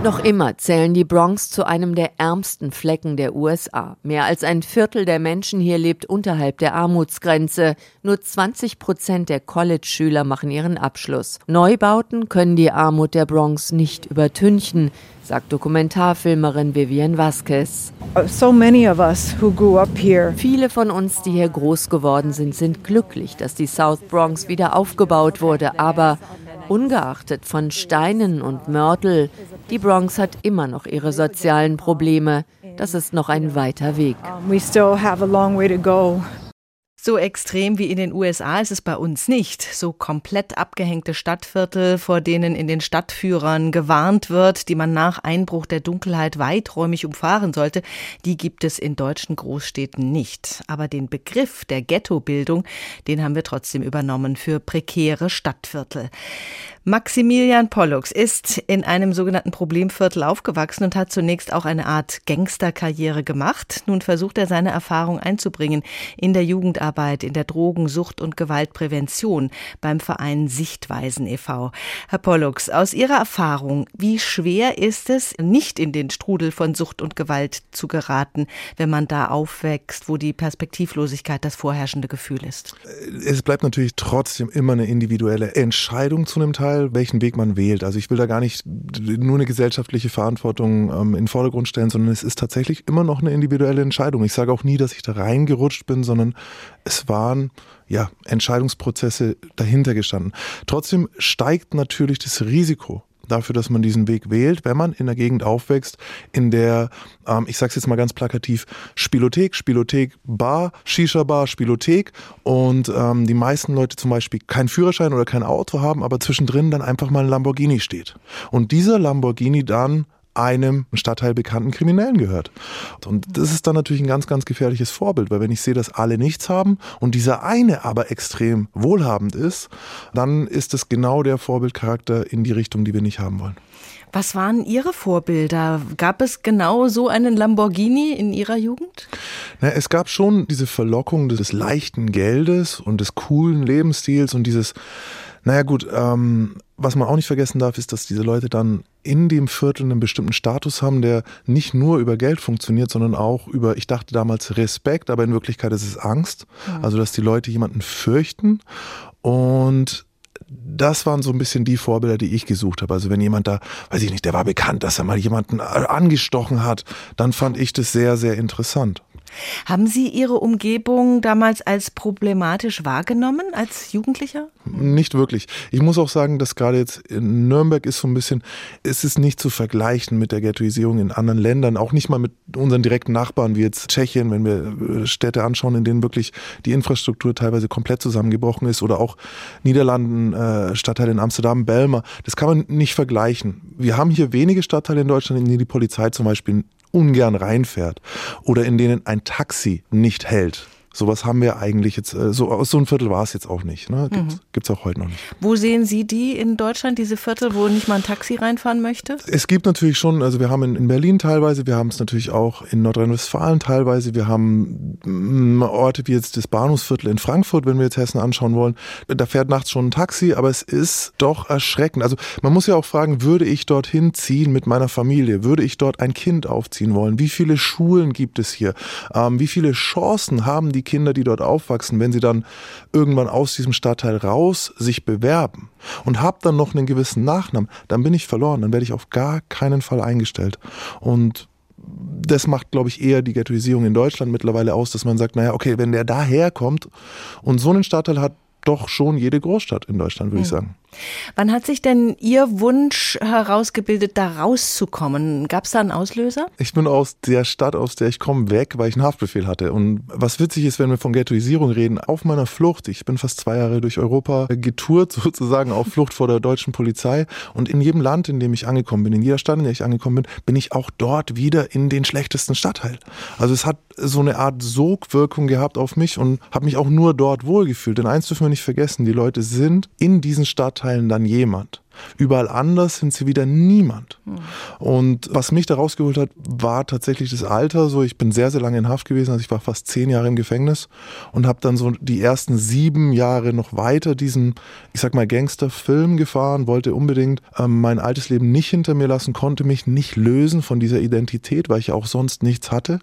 Noch immer zählen die Bronx zu einem der ärmsten Flecken der USA. Mehr als ein Viertel der Menschen hier lebt unterhalb der Armutsgrenze. Nur 20 Prozent der College-Schüler machen ihren Abschluss. Neubauten können die Armut der Bronx nicht übertünchen, sagt Dokumentarfilmerin Vivian Vasquez. So Viele von uns, die hier groß geworden sind, sind glücklich, dass die South Bronx wieder aufgebaut wurde, aber ungeachtet von Steinen und Mörtel, die Bronx hat immer noch ihre sozialen Probleme. Das ist noch ein weiter Weg. So extrem wie in den USA ist es bei uns nicht. So komplett abgehängte Stadtviertel, vor denen in den Stadtführern gewarnt wird, die man nach Einbruch der Dunkelheit weiträumig umfahren sollte, die gibt es in deutschen Großstädten nicht. Aber den Begriff der Ghettobildung, den haben wir trotzdem übernommen für prekäre Stadtviertel. Maximilian Pollux ist in einem sogenannten Problemviertel aufgewachsen und hat zunächst auch eine Art Gangsterkarriere gemacht. Nun versucht er seine Erfahrung einzubringen in der Jugendarbeit, in der Drogen-, Sucht- und Gewaltprävention beim Verein Sichtweisen e.V. Herr Pollux, aus Ihrer Erfahrung, wie schwer ist es, nicht in den Strudel von Sucht und Gewalt zu geraten, wenn man da aufwächst, wo die Perspektivlosigkeit das vorherrschende Gefühl ist? Es bleibt natürlich trotzdem immer eine individuelle Entscheidung zu einem Teil Teil, welchen Weg man wählt. Also ich will da gar nicht nur eine gesellschaftliche Verantwortung ähm, in den Vordergrund stellen, sondern es ist tatsächlich immer noch eine individuelle Entscheidung. Ich sage auch nie, dass ich da reingerutscht bin, sondern es waren ja Entscheidungsprozesse dahinter gestanden. Trotzdem steigt natürlich das Risiko dafür, dass man diesen Weg wählt, wenn man in der Gegend aufwächst, in der, ähm, ich sag's jetzt mal ganz plakativ, Spielothek, Spielothek, Bar, Shisha-Bar, Spielothek und ähm, die meisten Leute zum Beispiel keinen Führerschein oder kein Auto haben, aber zwischendrin dann einfach mal ein Lamborghini steht. Und dieser Lamborghini dann einem Stadtteil bekannten Kriminellen gehört. Und das ist dann natürlich ein ganz, ganz gefährliches Vorbild, weil wenn ich sehe, dass alle nichts haben und dieser eine aber extrem wohlhabend ist, dann ist es genau der Vorbildcharakter in die Richtung, die wir nicht haben wollen. Was waren Ihre Vorbilder? Gab es genau so einen Lamborghini in Ihrer Jugend? Na, es gab schon diese Verlockung des leichten Geldes und des coolen Lebensstils und dieses naja gut, ähm, was man auch nicht vergessen darf, ist, dass diese Leute dann in dem Viertel einen bestimmten Status haben, der nicht nur über Geld funktioniert, sondern auch über, ich dachte damals Respekt, aber in Wirklichkeit ist es Angst. Mhm. Also, dass die Leute jemanden fürchten und das waren so ein bisschen die Vorbilder, die ich gesucht habe. Also wenn jemand da, weiß ich nicht, der war bekannt, dass er mal jemanden angestochen hat, dann fand ich das sehr, sehr interessant. Haben Sie Ihre Umgebung damals als problematisch wahrgenommen, als Jugendlicher? Nicht wirklich. Ich muss auch sagen, dass gerade jetzt in Nürnberg ist so ein bisschen, es ist nicht zu vergleichen mit der Ghettoisierung in anderen Ländern, auch nicht mal mit unseren direkten Nachbarn wie jetzt Tschechien, wenn wir äh, Städte anschauen, in denen wirklich die Infrastruktur teilweise komplett zusammengebrochen ist oder auch Niederlanden, äh, Stadtteile in Amsterdam, Belmer. Das kann man nicht vergleichen. Wir haben hier wenige Stadtteile in Deutschland, in denen die Polizei zum Beispiel ungern reinfährt oder in denen ein Taxi nicht hält. Sowas haben wir eigentlich jetzt, äh, so aus so einem Viertel war es jetzt auch nicht. Ne? Gibt es mhm. auch heute noch nicht. Wo sehen Sie die in Deutschland, diese Viertel, wo nicht mal ein Taxi reinfahren möchte? Es gibt natürlich schon, also wir haben in, in Berlin teilweise, wir haben es natürlich auch in Nordrhein-Westfalen teilweise, wir haben mm, Orte wie jetzt das Bahnhofsviertel in Frankfurt, wenn wir jetzt Hessen anschauen wollen. Da fährt nachts schon ein Taxi, aber es ist doch erschreckend. Also man muss ja auch fragen, würde ich dorthin ziehen mit meiner Familie? Würde ich dort ein Kind aufziehen wollen? Wie viele Schulen gibt es hier? Ähm, wie viele Chancen haben die die Kinder, die dort aufwachsen, wenn sie dann irgendwann aus diesem Stadtteil raus sich bewerben und habe dann noch einen gewissen Nachnamen, dann bin ich verloren, dann werde ich auf gar keinen Fall eingestellt. Und das macht, glaube ich, eher die Ghettoisierung in Deutschland mittlerweile aus, dass man sagt, naja, okay, wenn der daherkommt und so einen Stadtteil hat, doch schon jede Großstadt in Deutschland, würde mhm. ich sagen. Wann hat sich denn Ihr Wunsch herausgebildet, da rauszukommen? Gab es da einen Auslöser? Ich bin aus der Stadt, aus der ich komme, weg, weil ich einen Haftbefehl hatte. Und was witzig ist, wenn wir von Ghettoisierung reden, auf meiner Flucht, ich bin fast zwei Jahre durch Europa getourt, sozusagen auf Flucht vor der deutschen Polizei. Und in jedem Land, in dem ich angekommen bin, in jeder Stadt, in der ich angekommen bin, bin ich auch dort wieder in den schlechtesten Stadtteil. Also es hat so eine Art Sogwirkung gehabt auf mich und habe mich auch nur dort wohlgefühlt. Denn eins dürfen wir nicht vergessen, die Leute sind in diesen Stadtteilen Stadtteilen dann jemand. Überall anders sind sie wieder niemand. Mhm. Und was mich da rausgeholt hat, war tatsächlich das Alter. So, ich bin sehr, sehr lange in Haft gewesen. Also ich war fast zehn Jahre im Gefängnis und habe dann so die ersten sieben Jahre noch weiter diesen, ich sag mal, Gangsterfilm gefahren, wollte unbedingt ähm, mein altes Leben nicht hinter mir lassen, konnte mich nicht lösen von dieser Identität, weil ich ja auch sonst nichts hatte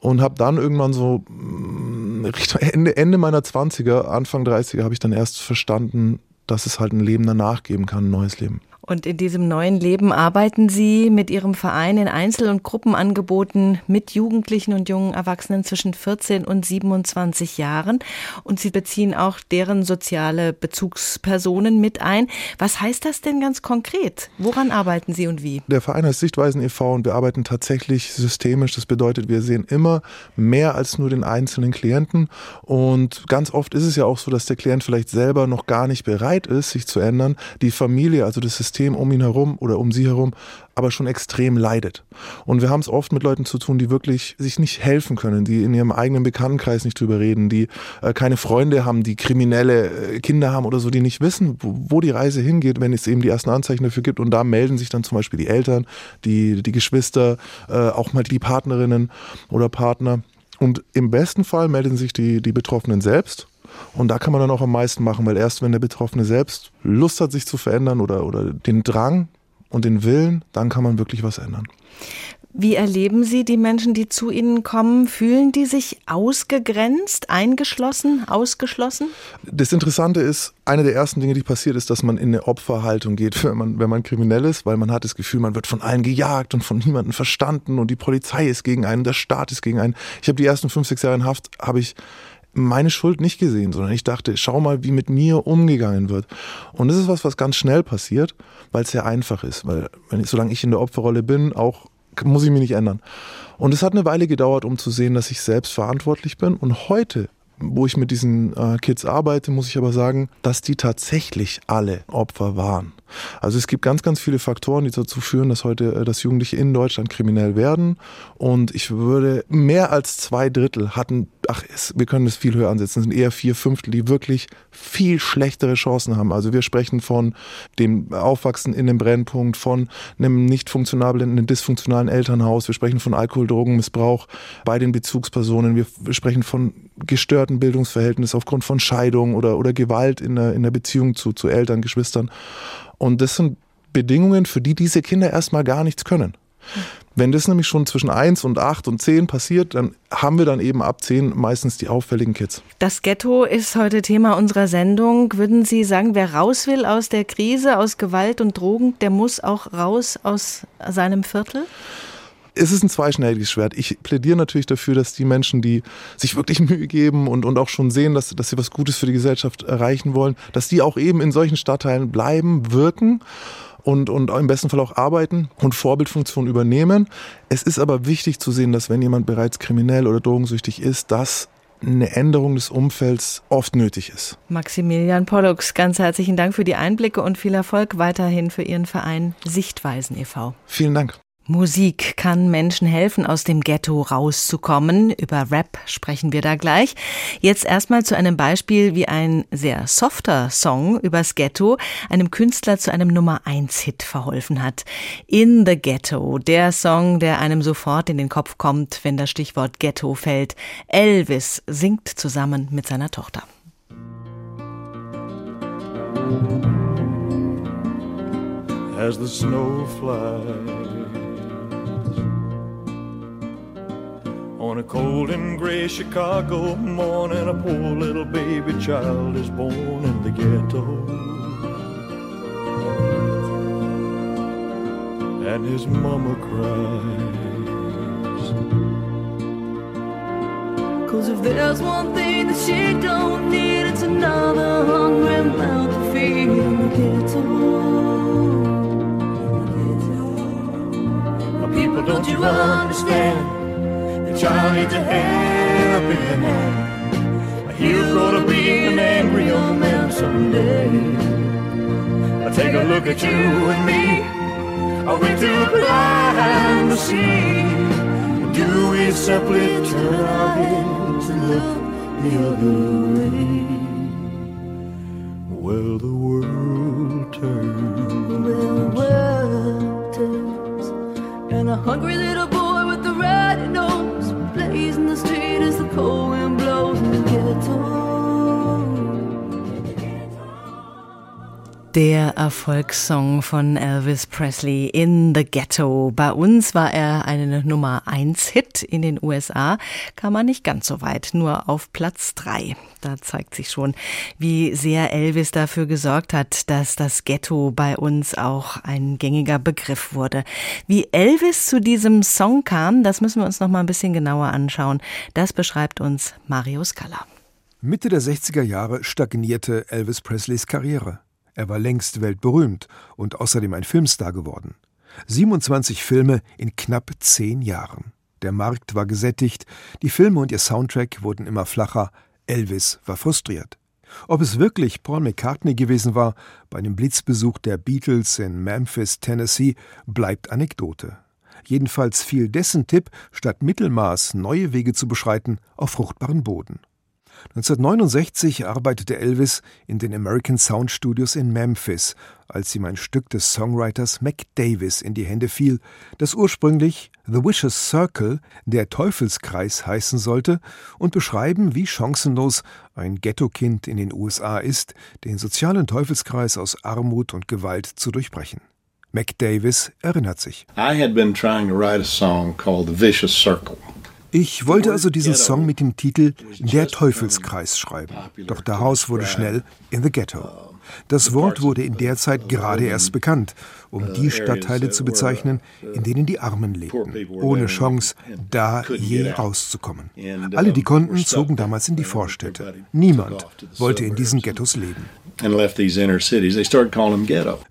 und habe dann irgendwann so mm, Ende, Ende meiner 20er, Anfang 30er habe ich dann erst verstanden, dass es halt ein Leben danach geben kann, ein neues Leben. Und in diesem neuen Leben arbeiten Sie mit Ihrem Verein in Einzel- und Gruppenangeboten mit Jugendlichen und jungen Erwachsenen zwischen 14 und 27 Jahren. Und Sie beziehen auch deren soziale Bezugspersonen mit ein. Was heißt das denn ganz konkret? Woran arbeiten Sie und wie? Der Verein heißt Sichtweisen e.V. und wir arbeiten tatsächlich systemisch. Das bedeutet, wir sehen immer mehr als nur den einzelnen Klienten. Und ganz oft ist es ja auch so, dass der Klient vielleicht selber noch gar nicht bereit ist, sich zu ändern. Die Familie, also das System, System um ihn herum oder um sie herum aber schon extrem leidet. Und wir haben es oft mit Leuten zu tun, die wirklich sich nicht helfen können, die in ihrem eigenen Bekanntenkreis nicht drüber reden, die äh, keine Freunde haben, die kriminelle äh, Kinder haben oder so, die nicht wissen, wo, wo, die Reise hingeht, wenn es eben die ersten Anzeichen dafür gibt. Und da melden sich dann zum Beispiel die Eltern, die, die Geschwister, äh, auch mal die Partnerinnen oder Partner. Und im besten Fall melden sich die, die Betroffenen selbst und da kann man dann auch am meisten machen, weil erst wenn der Betroffene selbst Lust hat, sich zu verändern oder, oder den Drang und den Willen, dann kann man wirklich was ändern. Wie erleben Sie die Menschen, die zu Ihnen kommen? Fühlen die sich ausgegrenzt, eingeschlossen, ausgeschlossen? Das Interessante ist, eine der ersten Dinge, die passiert, ist, dass man in eine Opferhaltung geht, wenn man, wenn man kriminell ist, weil man hat das Gefühl, man wird von allen gejagt und von niemandem verstanden und die Polizei ist gegen einen, der Staat ist gegen einen. Ich habe die ersten fünf, sechs Jahre in Haft, habe ich meine Schuld nicht gesehen, sondern ich dachte, schau mal, wie mit mir umgegangen wird. Und das ist was, was ganz schnell passiert, weil es sehr einfach ist. Weil, wenn ich, solange ich in der Opferrolle bin, auch muss ich mich nicht ändern. Und es hat eine Weile gedauert, um zu sehen, dass ich selbst verantwortlich bin. Und heute wo ich mit diesen äh, Kids arbeite, muss ich aber sagen, dass die tatsächlich alle Opfer waren. Also es gibt ganz, ganz viele Faktoren, die dazu führen, dass heute äh, das Jugendliche in Deutschland kriminell werden. Und ich würde mehr als zwei Drittel hatten, ach, es, wir können das viel höher ansetzen, es sind eher vier Fünftel, die wirklich viel schlechtere Chancen haben. Also wir sprechen von dem Aufwachsen in einem Brennpunkt, von einem nicht funktionablen, einem dysfunktionalen Elternhaus. Wir sprechen von Alkohol, Drogenmissbrauch bei den Bezugspersonen. Wir sprechen von gestörten gestörten Bildungsverhältnis aufgrund von Scheidung oder, oder Gewalt in der, in der Beziehung zu, zu Eltern, Geschwistern. Und das sind Bedingungen, für die diese Kinder erstmal gar nichts können. Wenn das nämlich schon zwischen 1 und 8 und 10 passiert, dann haben wir dann eben ab 10 meistens die auffälligen Kids. Das Ghetto ist heute Thema unserer Sendung. Würden Sie sagen, wer raus will aus der Krise, aus Gewalt und Drogen, der muss auch raus aus seinem Viertel? Es ist ein zweischneidiges Schwert. Ich plädiere natürlich dafür, dass die Menschen, die sich wirklich Mühe geben und, und auch schon sehen, dass, dass sie was Gutes für die Gesellschaft erreichen wollen, dass die auch eben in solchen Stadtteilen bleiben, wirken und, und im besten Fall auch arbeiten und Vorbildfunktion übernehmen. Es ist aber wichtig zu sehen, dass wenn jemand bereits kriminell oder drogensüchtig ist, dass eine Änderung des Umfelds oft nötig ist. Maximilian Pollux, ganz herzlichen Dank für die Einblicke und viel Erfolg weiterhin für Ihren Verein Sichtweisen e.V. Vielen Dank. Musik kann Menschen helfen, aus dem Ghetto rauszukommen. Über Rap sprechen wir da gleich. Jetzt erstmal zu einem Beispiel, wie ein sehr softer Song übers Ghetto einem Künstler zu einem Nummer 1 Hit verholfen hat. In the Ghetto, der Song, der einem sofort in den Kopf kommt, wenn das Stichwort Ghetto fällt. Elvis singt zusammen mit seiner Tochter. As the snow flies On a cold and gray Chicago morning, a poor little baby child is born in the ghetto. And his mama cries. Cause if there's one thing that she don't need, it's another hungry mouth to feed in the ghetto. People, don't you understand? Child needs a helping hand. He's gonna be an angry old man someday. I take a look at you and me. Are we too blind to see? Do we simply turn our heads and look the other way? Well, the world turns. Well, the world turns. And a hungry little the street as the cold wind Der Erfolgssong von Elvis Presley in the Ghetto. Bei uns war er eine Nummer 1 Hit. In den USA kam er nicht ganz so weit, nur auf Platz 3. Da zeigt sich schon, wie sehr Elvis dafür gesorgt hat, dass das Ghetto bei uns auch ein gängiger Begriff wurde. Wie Elvis zu diesem Song kam, das müssen wir uns noch mal ein bisschen genauer anschauen. Das beschreibt uns Mario Scala. Mitte der 60er Jahre stagnierte Elvis Presleys Karriere. Er war längst weltberühmt und außerdem ein Filmstar geworden. 27 Filme in knapp zehn Jahren. Der Markt war gesättigt, die Filme und ihr Soundtrack wurden immer flacher, Elvis war frustriert. Ob es wirklich Paul McCartney gewesen war, bei einem Blitzbesuch der Beatles in Memphis, Tennessee, bleibt Anekdote. Jedenfalls fiel dessen Tipp, statt Mittelmaß neue Wege zu beschreiten, auf fruchtbaren Boden. 1969 arbeitete Elvis in den American Sound Studios in Memphis, als ihm ein Stück des Songwriters Mac Davis in die Hände fiel, das ursprünglich The Vicious Circle, der Teufelskreis heißen sollte und beschreiben, wie chancenlos ein Ghetto-Kind in den USA ist, den sozialen Teufelskreis aus Armut und Gewalt zu durchbrechen. Mac Davis erinnert sich. I had been trying to write a song called The Vicious Circle. Ich wollte also diesen Song mit dem Titel Der Teufelskreis schreiben. Doch daraus wurde schnell In the Ghetto. Das Wort wurde in der Zeit gerade erst bekannt, um die Stadtteile zu bezeichnen, in denen die Armen lebten, ohne Chance, da je rauszukommen. Alle, die konnten, zogen damals in die Vorstädte. Niemand wollte in diesen Ghettos leben.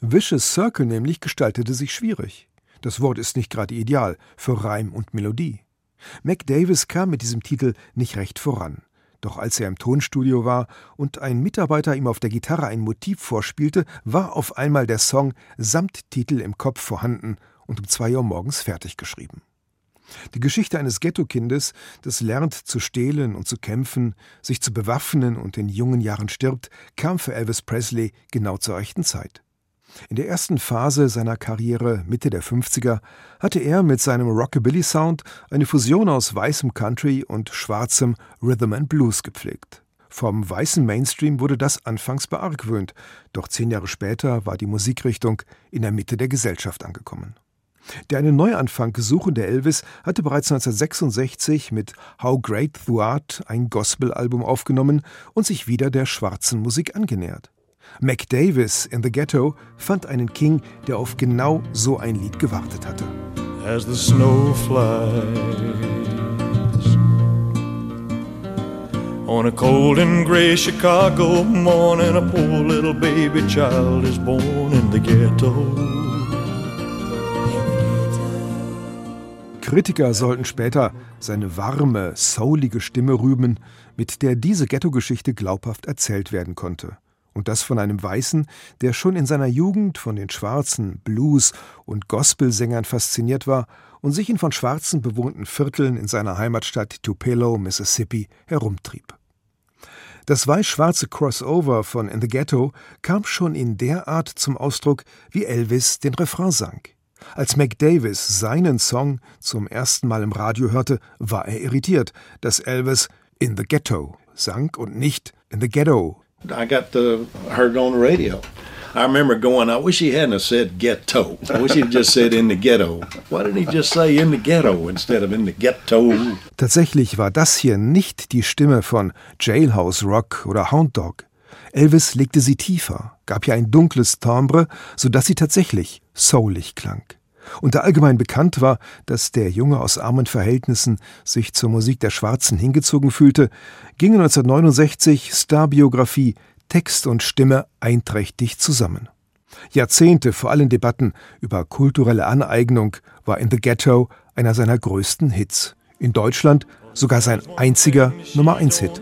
Vicious Circle nämlich gestaltete sich schwierig. Das Wort ist nicht gerade ideal für Reim und Melodie. Mac Davis kam mit diesem Titel nicht recht voran. Doch als er im Tonstudio war und ein Mitarbeiter ihm auf der Gitarre ein Motiv vorspielte, war auf einmal der Song samt Titel im Kopf vorhanden und um zwei Uhr morgens fertig geschrieben. Die Geschichte eines Ghetto-Kindes, das lernt zu stehlen und zu kämpfen, sich zu bewaffnen und in jungen Jahren stirbt, kam für Elvis Presley genau zur rechten Zeit. In der ersten Phase seiner Karriere, Mitte der 50er, hatte er mit seinem Rockabilly-Sound eine Fusion aus weißem Country und schwarzem Rhythm and Blues gepflegt. Vom weißen Mainstream wurde das anfangs beargwöhnt, doch zehn Jahre später war die Musikrichtung in der Mitte der Gesellschaft angekommen. Der einen Neuanfang gesuchende Elvis hatte bereits 1966 mit How Great Thou Art ein Gospel-Album aufgenommen und sich wieder der schwarzen Musik angenähert. Mac Davis in The Ghetto fand einen King, der auf genau so ein Lied gewartet hatte. As the snow flies On a cold and gray Chicago morning, a poor little baby child is born in the ghetto. Kritiker sollten später seine warme, soulige Stimme rühmen, mit der diese Ghetto-Geschichte glaubhaft erzählt werden konnte. Und das von einem Weißen, der schon in seiner Jugend von den schwarzen Blues- und Gospelsängern fasziniert war und sich in von Schwarzen bewohnten Vierteln in seiner Heimatstadt Tupelo, Mississippi, herumtrieb. Das weiß-schwarze Crossover von In the Ghetto kam schon in der Art zum Ausdruck, wie Elvis den Refrain sang. Als Mac Davis seinen Song zum ersten Mal im Radio hörte, war er irritiert, dass Elvis In the Ghetto sang und nicht In the Ghetto I got the, heard it on the radio. I remember going, I wish he hadn't have said ghetto. I wish he'd just said in the ghetto. Why didn't he just say in the ghetto instead of in the ghetto? Tatsächlich war das hier nicht die Stimme von Jailhouse Rock oder Hound Dog. Elvis legte sie tiefer, gab ihr ein dunkles Timbre, sodass sie tatsächlich soulig klang und da allgemein bekannt war, dass der Junge aus armen Verhältnissen sich zur Musik der Schwarzen hingezogen fühlte, gingen 1969 Starbiografie, Text und Stimme einträchtig zusammen. Jahrzehnte vor allen Debatten über kulturelle Aneignung war In the Ghetto einer seiner größten Hits. In Deutschland sogar sein einziger Nummer-1-Hit.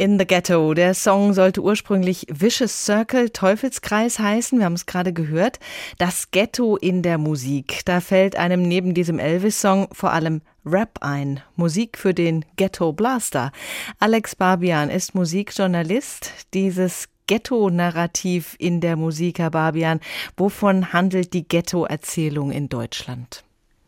In the Ghetto. Der Song sollte ursprünglich Vicious Circle, Teufelskreis heißen. Wir haben es gerade gehört. Das Ghetto in der Musik. Da fällt einem neben diesem Elvis-Song vor allem Rap ein. Musik für den Ghetto Blaster. Alex Barbian ist Musikjournalist. Dieses Ghetto-Narrativ in der Musik, Herr Barbian. Wovon handelt die Ghetto-Erzählung in Deutschland?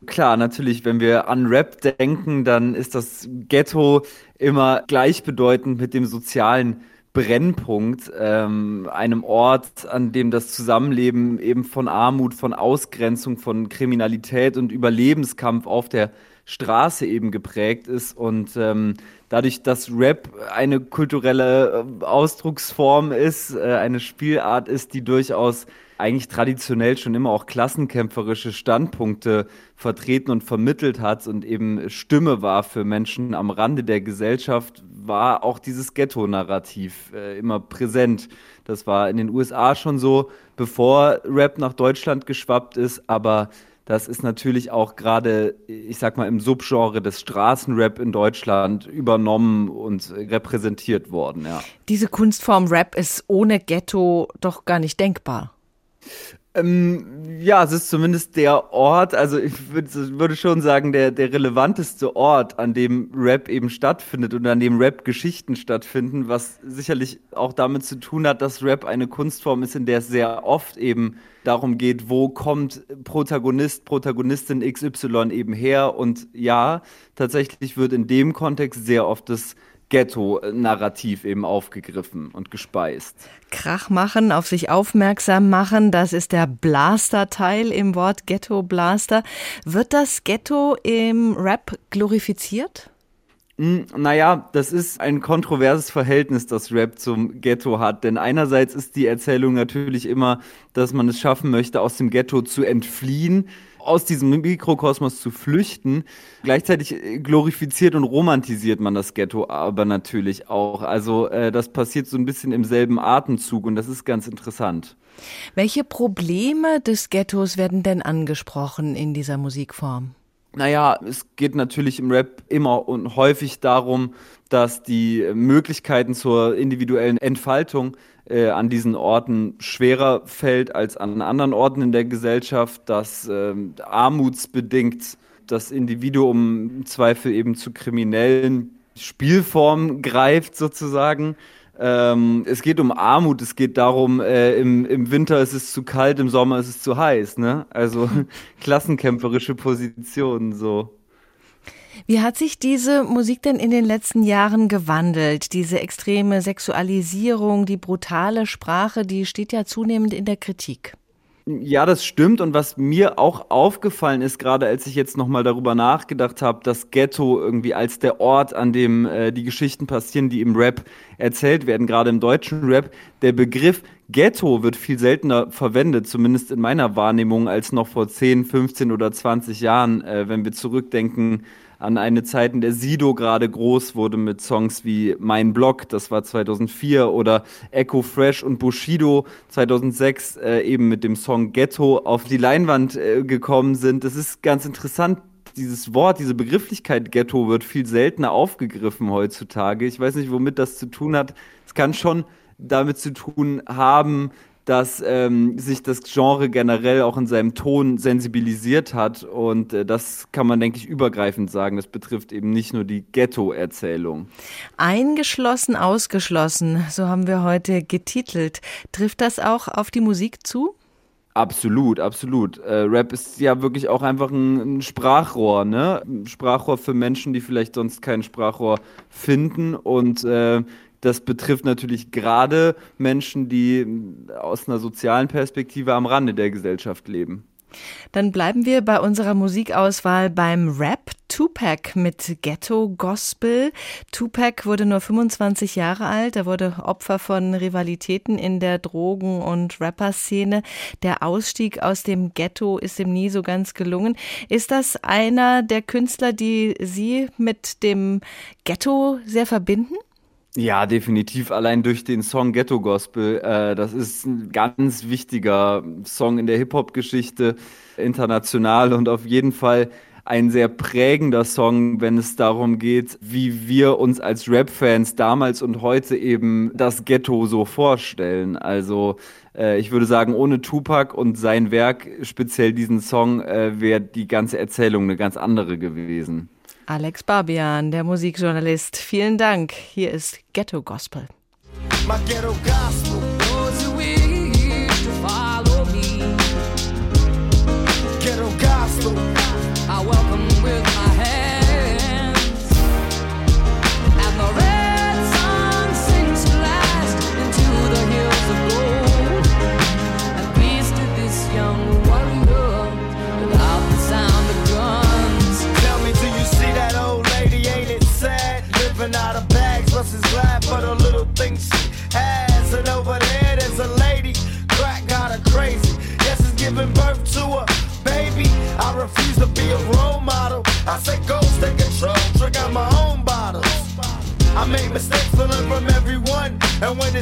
Klar, natürlich, wenn wir an Rap denken, dann ist das Ghetto immer gleichbedeutend mit dem sozialen Brennpunkt, ähm, einem Ort, an dem das Zusammenleben eben von Armut, von Ausgrenzung, von Kriminalität und Überlebenskampf auf der Straße eben geprägt ist. Und ähm, dadurch, dass Rap eine kulturelle äh, Ausdrucksform ist, äh, eine Spielart ist, die durchaus eigentlich traditionell schon immer auch klassenkämpferische Standpunkte vertreten und vermittelt hat und eben Stimme war für Menschen am Rande der Gesellschaft, war auch dieses Ghetto-Narrativ äh, immer präsent. Das war in den USA schon so, bevor Rap nach Deutschland geschwappt ist, aber das ist natürlich auch gerade, ich sag mal, im Subgenre des Straßenrap in Deutschland übernommen und repräsentiert worden, ja. Diese Kunstform Rap ist ohne Ghetto doch gar nicht denkbar. Ähm, ja, es ist zumindest der Ort, also ich würd, würde schon sagen, der, der relevanteste Ort, an dem Rap eben stattfindet und an dem Rap-Geschichten stattfinden, was sicherlich auch damit zu tun hat, dass Rap eine Kunstform ist, in der es sehr oft eben darum geht, wo kommt Protagonist, Protagonistin XY eben her. Und ja, tatsächlich wird in dem Kontext sehr oft das Ghetto-Narrativ eben aufgegriffen und gespeist. Krach machen, auf sich aufmerksam machen, das ist der Blaster-Teil im Wort Ghetto-Blaster. Wird das Ghetto im Rap glorifiziert? Hm, naja, das ist ein kontroverses Verhältnis, das Rap zum Ghetto hat. Denn einerseits ist die Erzählung natürlich immer, dass man es schaffen möchte, aus dem Ghetto zu entfliehen aus diesem Mikrokosmos zu flüchten. Gleichzeitig glorifiziert und romantisiert man das Ghetto aber natürlich auch. Also äh, das passiert so ein bisschen im selben Atemzug und das ist ganz interessant. Welche Probleme des Ghettos werden denn angesprochen in dieser Musikform? Naja, es geht natürlich im Rap immer und häufig darum, dass die Möglichkeiten zur individuellen Entfaltung äh, an diesen Orten schwerer fällt als an anderen Orten in der Gesellschaft, dass äh, armutsbedingt das Individuum im Zweifel eben zu kriminellen Spielformen greift sozusagen. Ähm, es geht um Armut, es geht darum, äh, im, im Winter ist es zu kalt, im Sommer ist es zu heiß, ne? Also klassenkämpferische Positionen so. Wie hat sich diese Musik denn in den letzten Jahren gewandelt? Diese extreme Sexualisierung, die brutale Sprache, die steht ja zunehmend in der Kritik. Ja, das stimmt. Und was mir auch aufgefallen ist, gerade als ich jetzt nochmal darüber nachgedacht habe, das Ghetto irgendwie als der Ort, an dem äh, die Geschichten passieren, die im Rap erzählt werden, gerade im deutschen Rap, der Begriff Ghetto wird viel seltener verwendet, zumindest in meiner Wahrnehmung, als noch vor 10, 15 oder 20 Jahren, äh, wenn wir zurückdenken an eine Zeit, in der Sido gerade groß wurde mit Songs wie Mein Blog, das war 2004, oder Echo Fresh und Bushido 2006 äh, eben mit dem Song Ghetto auf die Leinwand äh, gekommen sind. Das ist ganz interessant. Dieses Wort, diese Begrifflichkeit Ghetto wird viel seltener aufgegriffen heutzutage. Ich weiß nicht, womit das zu tun hat. Es kann schon damit zu tun haben, dass ähm, sich das Genre generell auch in seinem Ton sensibilisiert hat. Und äh, das kann man, denke ich, übergreifend sagen. Das betrifft eben nicht nur die Ghetto-Erzählung. Eingeschlossen, ausgeschlossen, so haben wir heute getitelt. Trifft das auch auf die Musik zu? Absolut, absolut. Äh, Rap ist ja wirklich auch einfach ein, ein, Sprachrohr, ne? Ein Sprachrohr für Menschen, die vielleicht sonst kein Sprachrohr finden. Und äh, das betrifft natürlich gerade Menschen, die aus einer sozialen Perspektive am Rande der Gesellschaft leben. Dann bleiben wir bei unserer Musikauswahl beim Rap. Tupac mit Ghetto Gospel. Tupac wurde nur 25 Jahre alt. Er wurde Opfer von Rivalitäten in der Drogen- und Rapper-Szene. Der Ausstieg aus dem Ghetto ist ihm nie so ganz gelungen. Ist das einer der Künstler, die Sie mit dem Ghetto sehr verbinden? Ja, definitiv. Allein durch den Song Ghetto Gospel. Äh, das ist ein ganz wichtiger Song in der Hip-Hop-Geschichte, international und auf jeden Fall ein sehr prägender Song, wenn es darum geht, wie wir uns als Rap-Fans damals und heute eben das Ghetto so vorstellen. Also äh, ich würde sagen, ohne Tupac und sein Werk, speziell diesen Song, äh, wäre die ganze Erzählung eine ganz andere gewesen. Alex Barbian, der Musikjournalist, vielen Dank. Hier ist Ghetto Gospel. My ghetto gospel,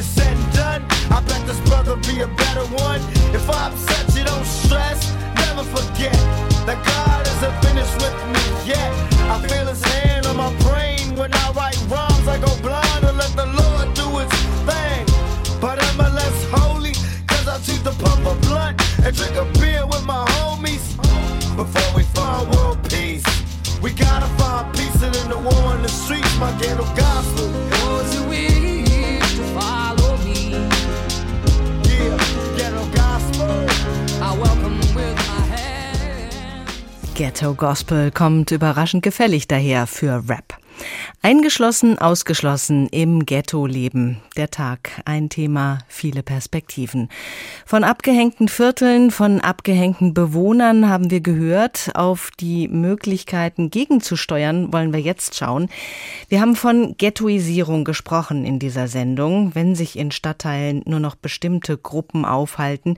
It's said and done, I bet this brother be a better one. If I upset Ghetto Gospel kommt überraschend gefällig daher für Rap. Eingeschlossen, ausgeschlossen im Ghetto leben. Der Tag, ein Thema, viele Perspektiven. Von abgehängten Vierteln, von abgehängten Bewohnern haben wir gehört. Auf die Möglichkeiten gegenzusteuern wollen wir jetzt schauen. Wir haben von Ghettoisierung gesprochen in dieser Sendung, wenn sich in Stadtteilen nur noch bestimmte Gruppen aufhalten.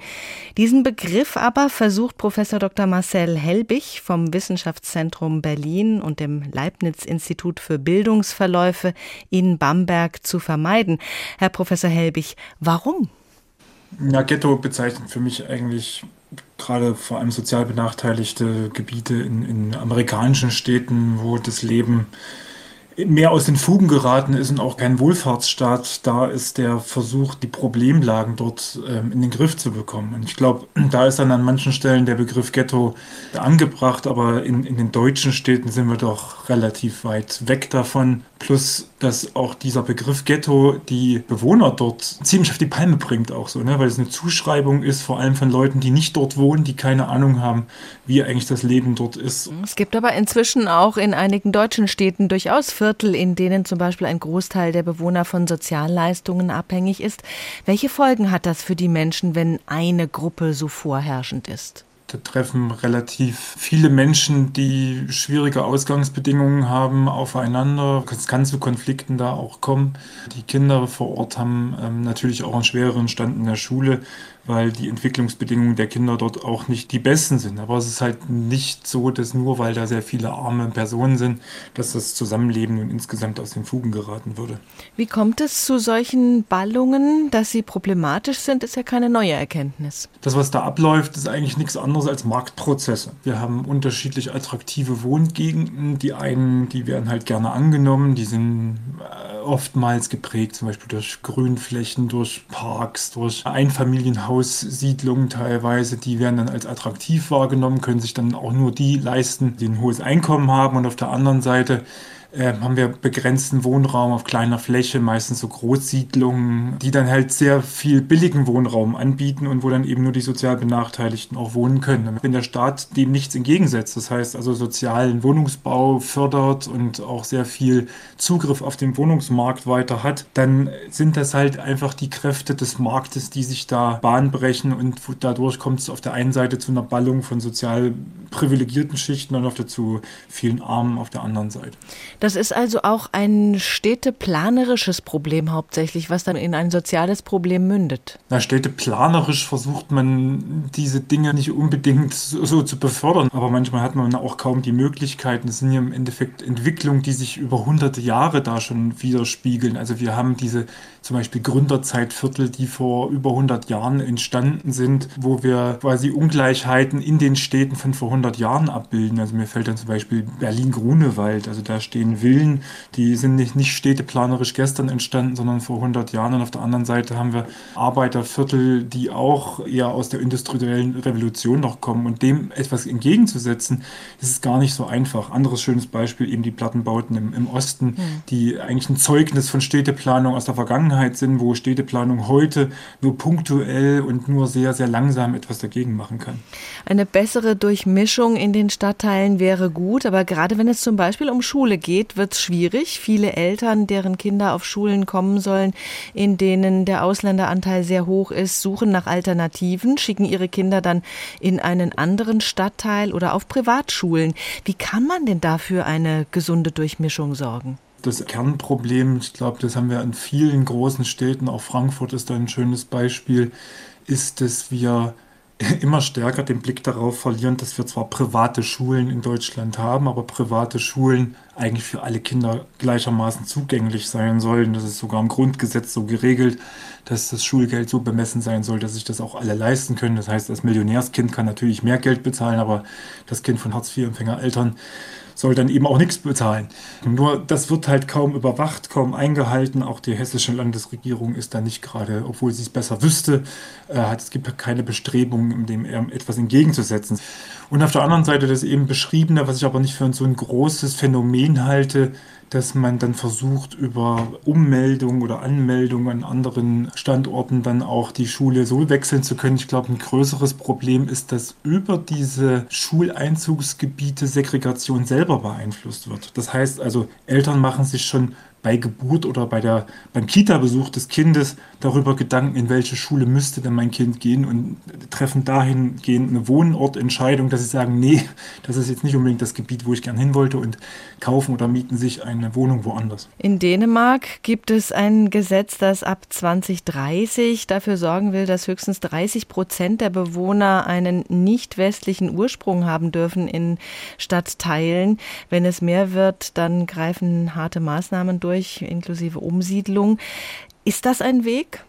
Diesen Begriff aber versucht Professor Dr. Marcel Helbig vom Wissenschaftszentrum Berlin und dem Leibniz-Institut für Bildungsverläufe in Bamberg zu vermeiden. Herr Professor Helbig, warum? Ja, Ghetto bezeichnet für mich eigentlich gerade vor allem sozial benachteiligte Gebiete in, in amerikanischen Städten, wo das Leben mehr aus den Fugen geraten ist und auch kein Wohlfahrtsstaat da ist, der versucht, die Problemlagen dort ähm, in den Griff zu bekommen. Und ich glaube, da ist dann an manchen Stellen der Begriff Ghetto angebracht, aber in, in den deutschen Städten sind wir doch relativ weit weg davon. Plus, dass auch dieser Begriff Ghetto die Bewohner dort ziemlich auf die Palme bringt, auch so, ne? weil es eine Zuschreibung ist, vor allem von Leuten, die nicht dort wohnen, die keine Ahnung haben, wie eigentlich das Leben dort ist. Es gibt aber inzwischen auch in einigen deutschen Städten durchaus Viertel, in denen zum Beispiel ein Großteil der Bewohner von Sozialleistungen abhängig ist. Welche Folgen hat das für die Menschen, wenn eine Gruppe so vorherrschend ist? Da treffen relativ viele Menschen, die schwierige Ausgangsbedingungen haben, aufeinander. Es kann zu Konflikten da auch kommen. Die Kinder vor Ort haben ähm, natürlich auch einen schwereren Stand in der Schule, weil die Entwicklungsbedingungen der Kinder dort auch nicht die besten sind. Aber es ist halt nicht so, dass nur weil da sehr viele arme Personen sind, dass das Zusammenleben nun insgesamt aus den Fugen geraten würde. Wie kommt es zu solchen Ballungen? Dass sie problematisch sind, ist ja keine neue Erkenntnis. Das, was da abläuft, ist eigentlich nichts anderes als Marktprozesse. Wir haben unterschiedlich attraktive Wohngegenden. Die einen, die werden halt gerne angenommen, die sind oftmals geprägt, zum Beispiel durch Grünflächen, durch Parks, durch Einfamilienhaussiedlungen teilweise. Die werden dann als attraktiv wahrgenommen, können sich dann auch nur die leisten, die ein hohes Einkommen haben. Und auf der anderen Seite äh, haben wir begrenzten Wohnraum auf kleiner Fläche, meistens so Großsiedlungen, die dann halt sehr viel billigen Wohnraum anbieten und wo dann eben nur die sozial Benachteiligten auch wohnen können. Wenn der Staat dem nichts entgegensetzt, das heißt also sozialen Wohnungsbau fördert und auch sehr viel Zugriff auf den Wohnungsmarkt weiter hat, dann sind das halt einfach die Kräfte des Marktes, die sich da Bahn brechen und dadurch kommt es auf der einen Seite zu einer Ballung von sozial privilegierten Schichten und auf der zu vielen Armen auf der anderen Seite. Das ist also auch ein städteplanerisches Problem hauptsächlich, was dann in ein soziales Problem mündet. Na, städteplanerisch versucht man diese Dinge nicht unbedingt so, zu befördern, aber manchmal hat man auch kaum die Möglichkeiten. Das sind ja im Endeffekt Entwicklungen, die sich über hunderte Jahre da schon widerspiegeln. Also wir haben diese zum Beispiel Gründerzeitviertel, die vor über 100 Jahren entstanden sind, wo wir quasi Ungleichheiten in den Städten von vor 100 Jahren abbilden. Also mir fällt dann zum Beispiel Berlin-Grunewald. Also da stehen Villen, die sind nicht, nicht städteplanerisch gestern entstanden, sondern vor 100 Jahren. Und auf der anderen Seite haben wir Arbeiterviertel, die auch eher aus der industriellen Revolution noch kommen. Und dem etwas entgegenzusetzen, ist gar nicht so einfach. Anderes schönes Beispiel eben die Plattenbauten im, im Osten, mhm. die eigentlich ein Zeugnis von Städteplanung aus der Vergangenheit sind, wo Städteplanung heute nur punktuell und nur sehr, sehr langsam etwas dagegen machen kann. Eine bessere Durchmischung in den Stadtteilen wäre gut, aber gerade wenn es zum Beispiel um Schule geht, wird es schwierig. Viele Eltern, deren Kinder auf Schulen kommen sollen, in denen der Ausländeranteil sehr hoch ist, suchen nach Alternativen, schicken ihre Kinder dann in einen anderen Stadtteil oder auf Privatschulen. Wie kann man denn dafür eine gesunde Durchmischung sorgen? das Kernproblem, ich glaube, das haben wir in vielen großen Städten, auch Frankfurt ist da ein schönes Beispiel, ist, dass wir immer stärker den Blick darauf verlieren, dass wir zwar private Schulen in Deutschland haben, aber private Schulen eigentlich für alle Kinder gleichermaßen zugänglich sein sollen. Das ist sogar im Grundgesetz so geregelt, dass das Schulgeld so bemessen sein soll, dass sich das auch alle leisten können. Das heißt, das Millionärskind kann natürlich mehr Geld bezahlen, aber das Kind von Hartz-IV-Empfängereltern soll dann eben auch nichts bezahlen. Nur das wird halt kaum überwacht, kaum eingehalten. Auch die hessische Landesregierung ist da nicht gerade, obwohl sie es besser wüsste, äh, hat, es gibt keine Bestrebungen, dem etwas entgegenzusetzen. Und auf der anderen Seite das eben beschriebene, was ich aber nicht für so ein großes Phänomen halte, dass man dann versucht, über Ummeldung oder Anmeldung an anderen Standorten dann auch die Schule so wechseln zu können. Ich glaube, ein größeres Problem ist, dass über diese Schuleinzugsgebiete Segregation selber beeinflusst wird. Das heißt also, Eltern machen sich schon bei Geburt oder bei der, beim Kita-Besuch des Kindes darüber Gedanken, in welche Schule müsste denn mein Kind gehen und treffen dahingehend eine Wohnortentscheidung, dass sie sagen, nee, das ist jetzt nicht unbedingt das Gebiet, wo ich gern hin wollte und kaufen oder mieten sich eine Wohnung woanders. In Dänemark gibt es ein Gesetz, das ab 2030 dafür sorgen will, dass höchstens 30 Prozent der Bewohner einen nicht westlichen Ursprung haben dürfen in Stadtteilen. Wenn es mehr wird, dann greifen harte Maßnahmen durch durch, inklusive Umsiedlung. Ist das ein Weg?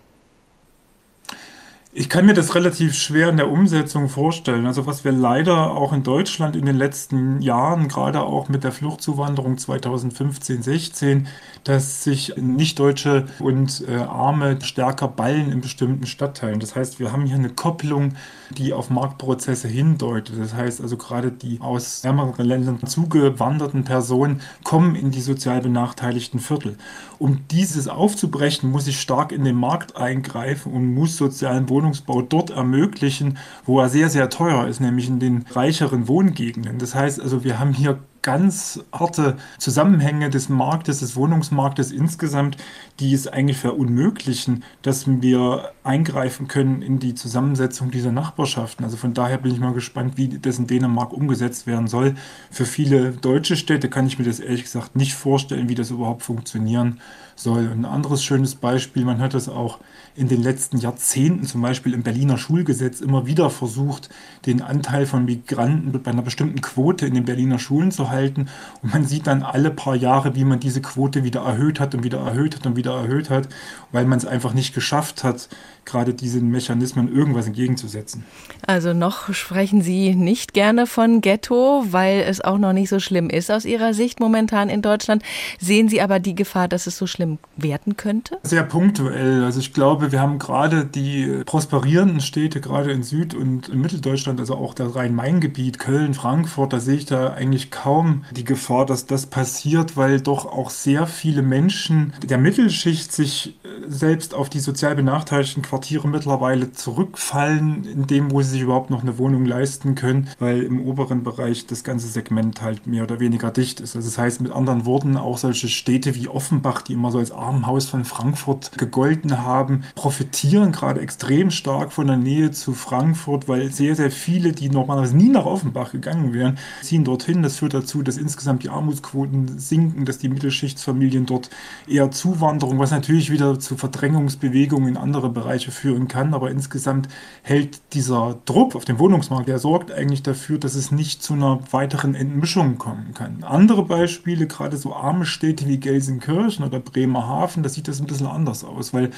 Ich kann mir das relativ schwer in der Umsetzung vorstellen. Also was wir leider auch in Deutschland in den letzten Jahren, gerade auch mit der Fluchtzuwanderung 2015, 16, dass sich Nichtdeutsche und äh, Arme stärker ballen in bestimmten Stadtteilen. Das heißt, wir haben hier eine Kopplung, die auf Marktprozesse hindeutet. Das heißt also gerade die aus ärmeren Ländern zugewanderten Personen kommen in die sozial benachteiligten Viertel. Um dieses aufzubrechen, muss ich stark in den Markt eingreifen und muss sozialen Wohnungsbau Wohnungsbau dort ermöglichen, wo er sehr, sehr teuer ist, nämlich in den reicheren Wohngegenden. Das heißt also, wir haben hier ganz harte Zusammenhänge des Marktes, des Wohnungsmarktes insgesamt, die es eigentlich verunmöglichen, dass wir eingreifen können in die Zusammensetzung dieser Nachbarschaften. Also von daher bin ich mal gespannt, wie das in Dänemark umgesetzt werden soll. Für viele deutsche Städte kann ich mir das ehrlich gesagt nicht vorstellen, wie das überhaupt funktionieren soll. Und ein anderes schönes Beispiel, man hat das auch in den letzten Jahrzehnten, zum Beispiel im Berliner Schulgesetz, immer wieder versucht, den Anteil von Migranten bei einer bestimmten Quote in den Berliner Schulen zu halten. Und man sieht dann alle paar Jahre, wie man diese Quote wieder erhöht hat und wieder erhöht hat und wieder erhöht hat, weil man es einfach nicht geschafft hat, gerade diesen Mechanismen irgendwas entgegenzusetzen. Also noch sprechen Sie nicht gerne von Ghetto, weil es auch noch nicht so schlimm ist aus Ihrer Sicht momentan in Deutschland. Sehen Sie aber die Gefahr, dass es so schlimm werden könnte? Sehr punktuell. Also ich glaube, wir haben gerade die prosperierenden Städte, gerade in Süd- und in Mitteldeutschland, also auch das Rhein-Main-Gebiet, Köln, Frankfurt, da sehe ich da eigentlich kaum die Gefahr, dass das passiert, weil doch auch sehr viele Menschen der Mittelschicht sich selbst auf die sozial benachteiligten Quartiere mittlerweile zurückfallen, in dem, wo sie sich überhaupt noch eine Wohnung leisten können, weil im oberen Bereich das ganze Segment halt mehr oder weniger dicht ist. Also das heißt mit anderen Worten, auch solche Städte wie Offenbach, die immer so als Armenhaus von Frankfurt gegolten haben, profitieren gerade extrem stark von der Nähe zu Frankfurt, weil sehr, sehr viele, die normalerweise nie nach Offenbach gegangen wären, ziehen dorthin. Das führt dazu, dass insgesamt die Armutsquoten sinken, dass die Mittelschichtsfamilien dort eher Zuwanderung, was natürlich wieder zu Verdrängungsbewegungen in andere Bereiche führen kann. Aber insgesamt hält dieser Druck auf dem Wohnungsmarkt, der sorgt eigentlich dafür, dass es nicht zu einer weiteren Entmischung kommen kann. Andere Beispiele, gerade so arme Städte wie Gelsenkirchen oder Bremerhaven, da sieht das ein bisschen anders aus, weil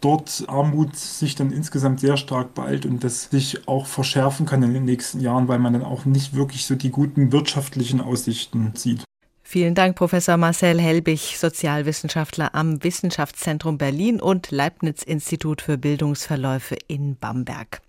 dort Armut sich dann insgesamt sehr stark beeilt und das sich auch verschärfen kann in den nächsten Jahren, weil man dann auch nicht wirklich so die guten wirtschaftlichen Aussichten sieht. Vielen Dank, Professor Marcel Helbig, Sozialwissenschaftler am Wissenschaftszentrum Berlin und Leibniz-Institut für Bildungsverläufe in Bamberg.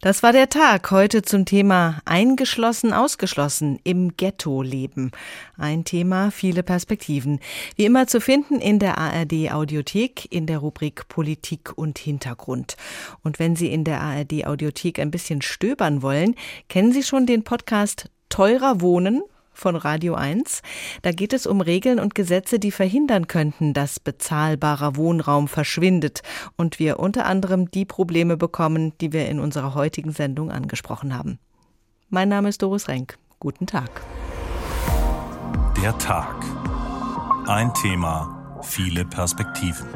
Das war der Tag heute zum Thema Eingeschlossen, ausgeschlossen im Ghetto leben. Ein Thema, viele Perspektiven. Wie immer zu finden in der ARD Audiothek in der Rubrik Politik und Hintergrund. Und wenn Sie in der ARD Audiothek ein bisschen stöbern wollen, kennen Sie schon den Podcast Teurer Wohnen von Radio 1. Da geht es um Regeln und Gesetze, die verhindern könnten, dass bezahlbarer Wohnraum verschwindet und wir unter anderem die Probleme bekommen, die wir in unserer heutigen Sendung angesprochen haben. Mein Name ist Doris Renk. Guten Tag. Der Tag. Ein Thema, viele Perspektiven.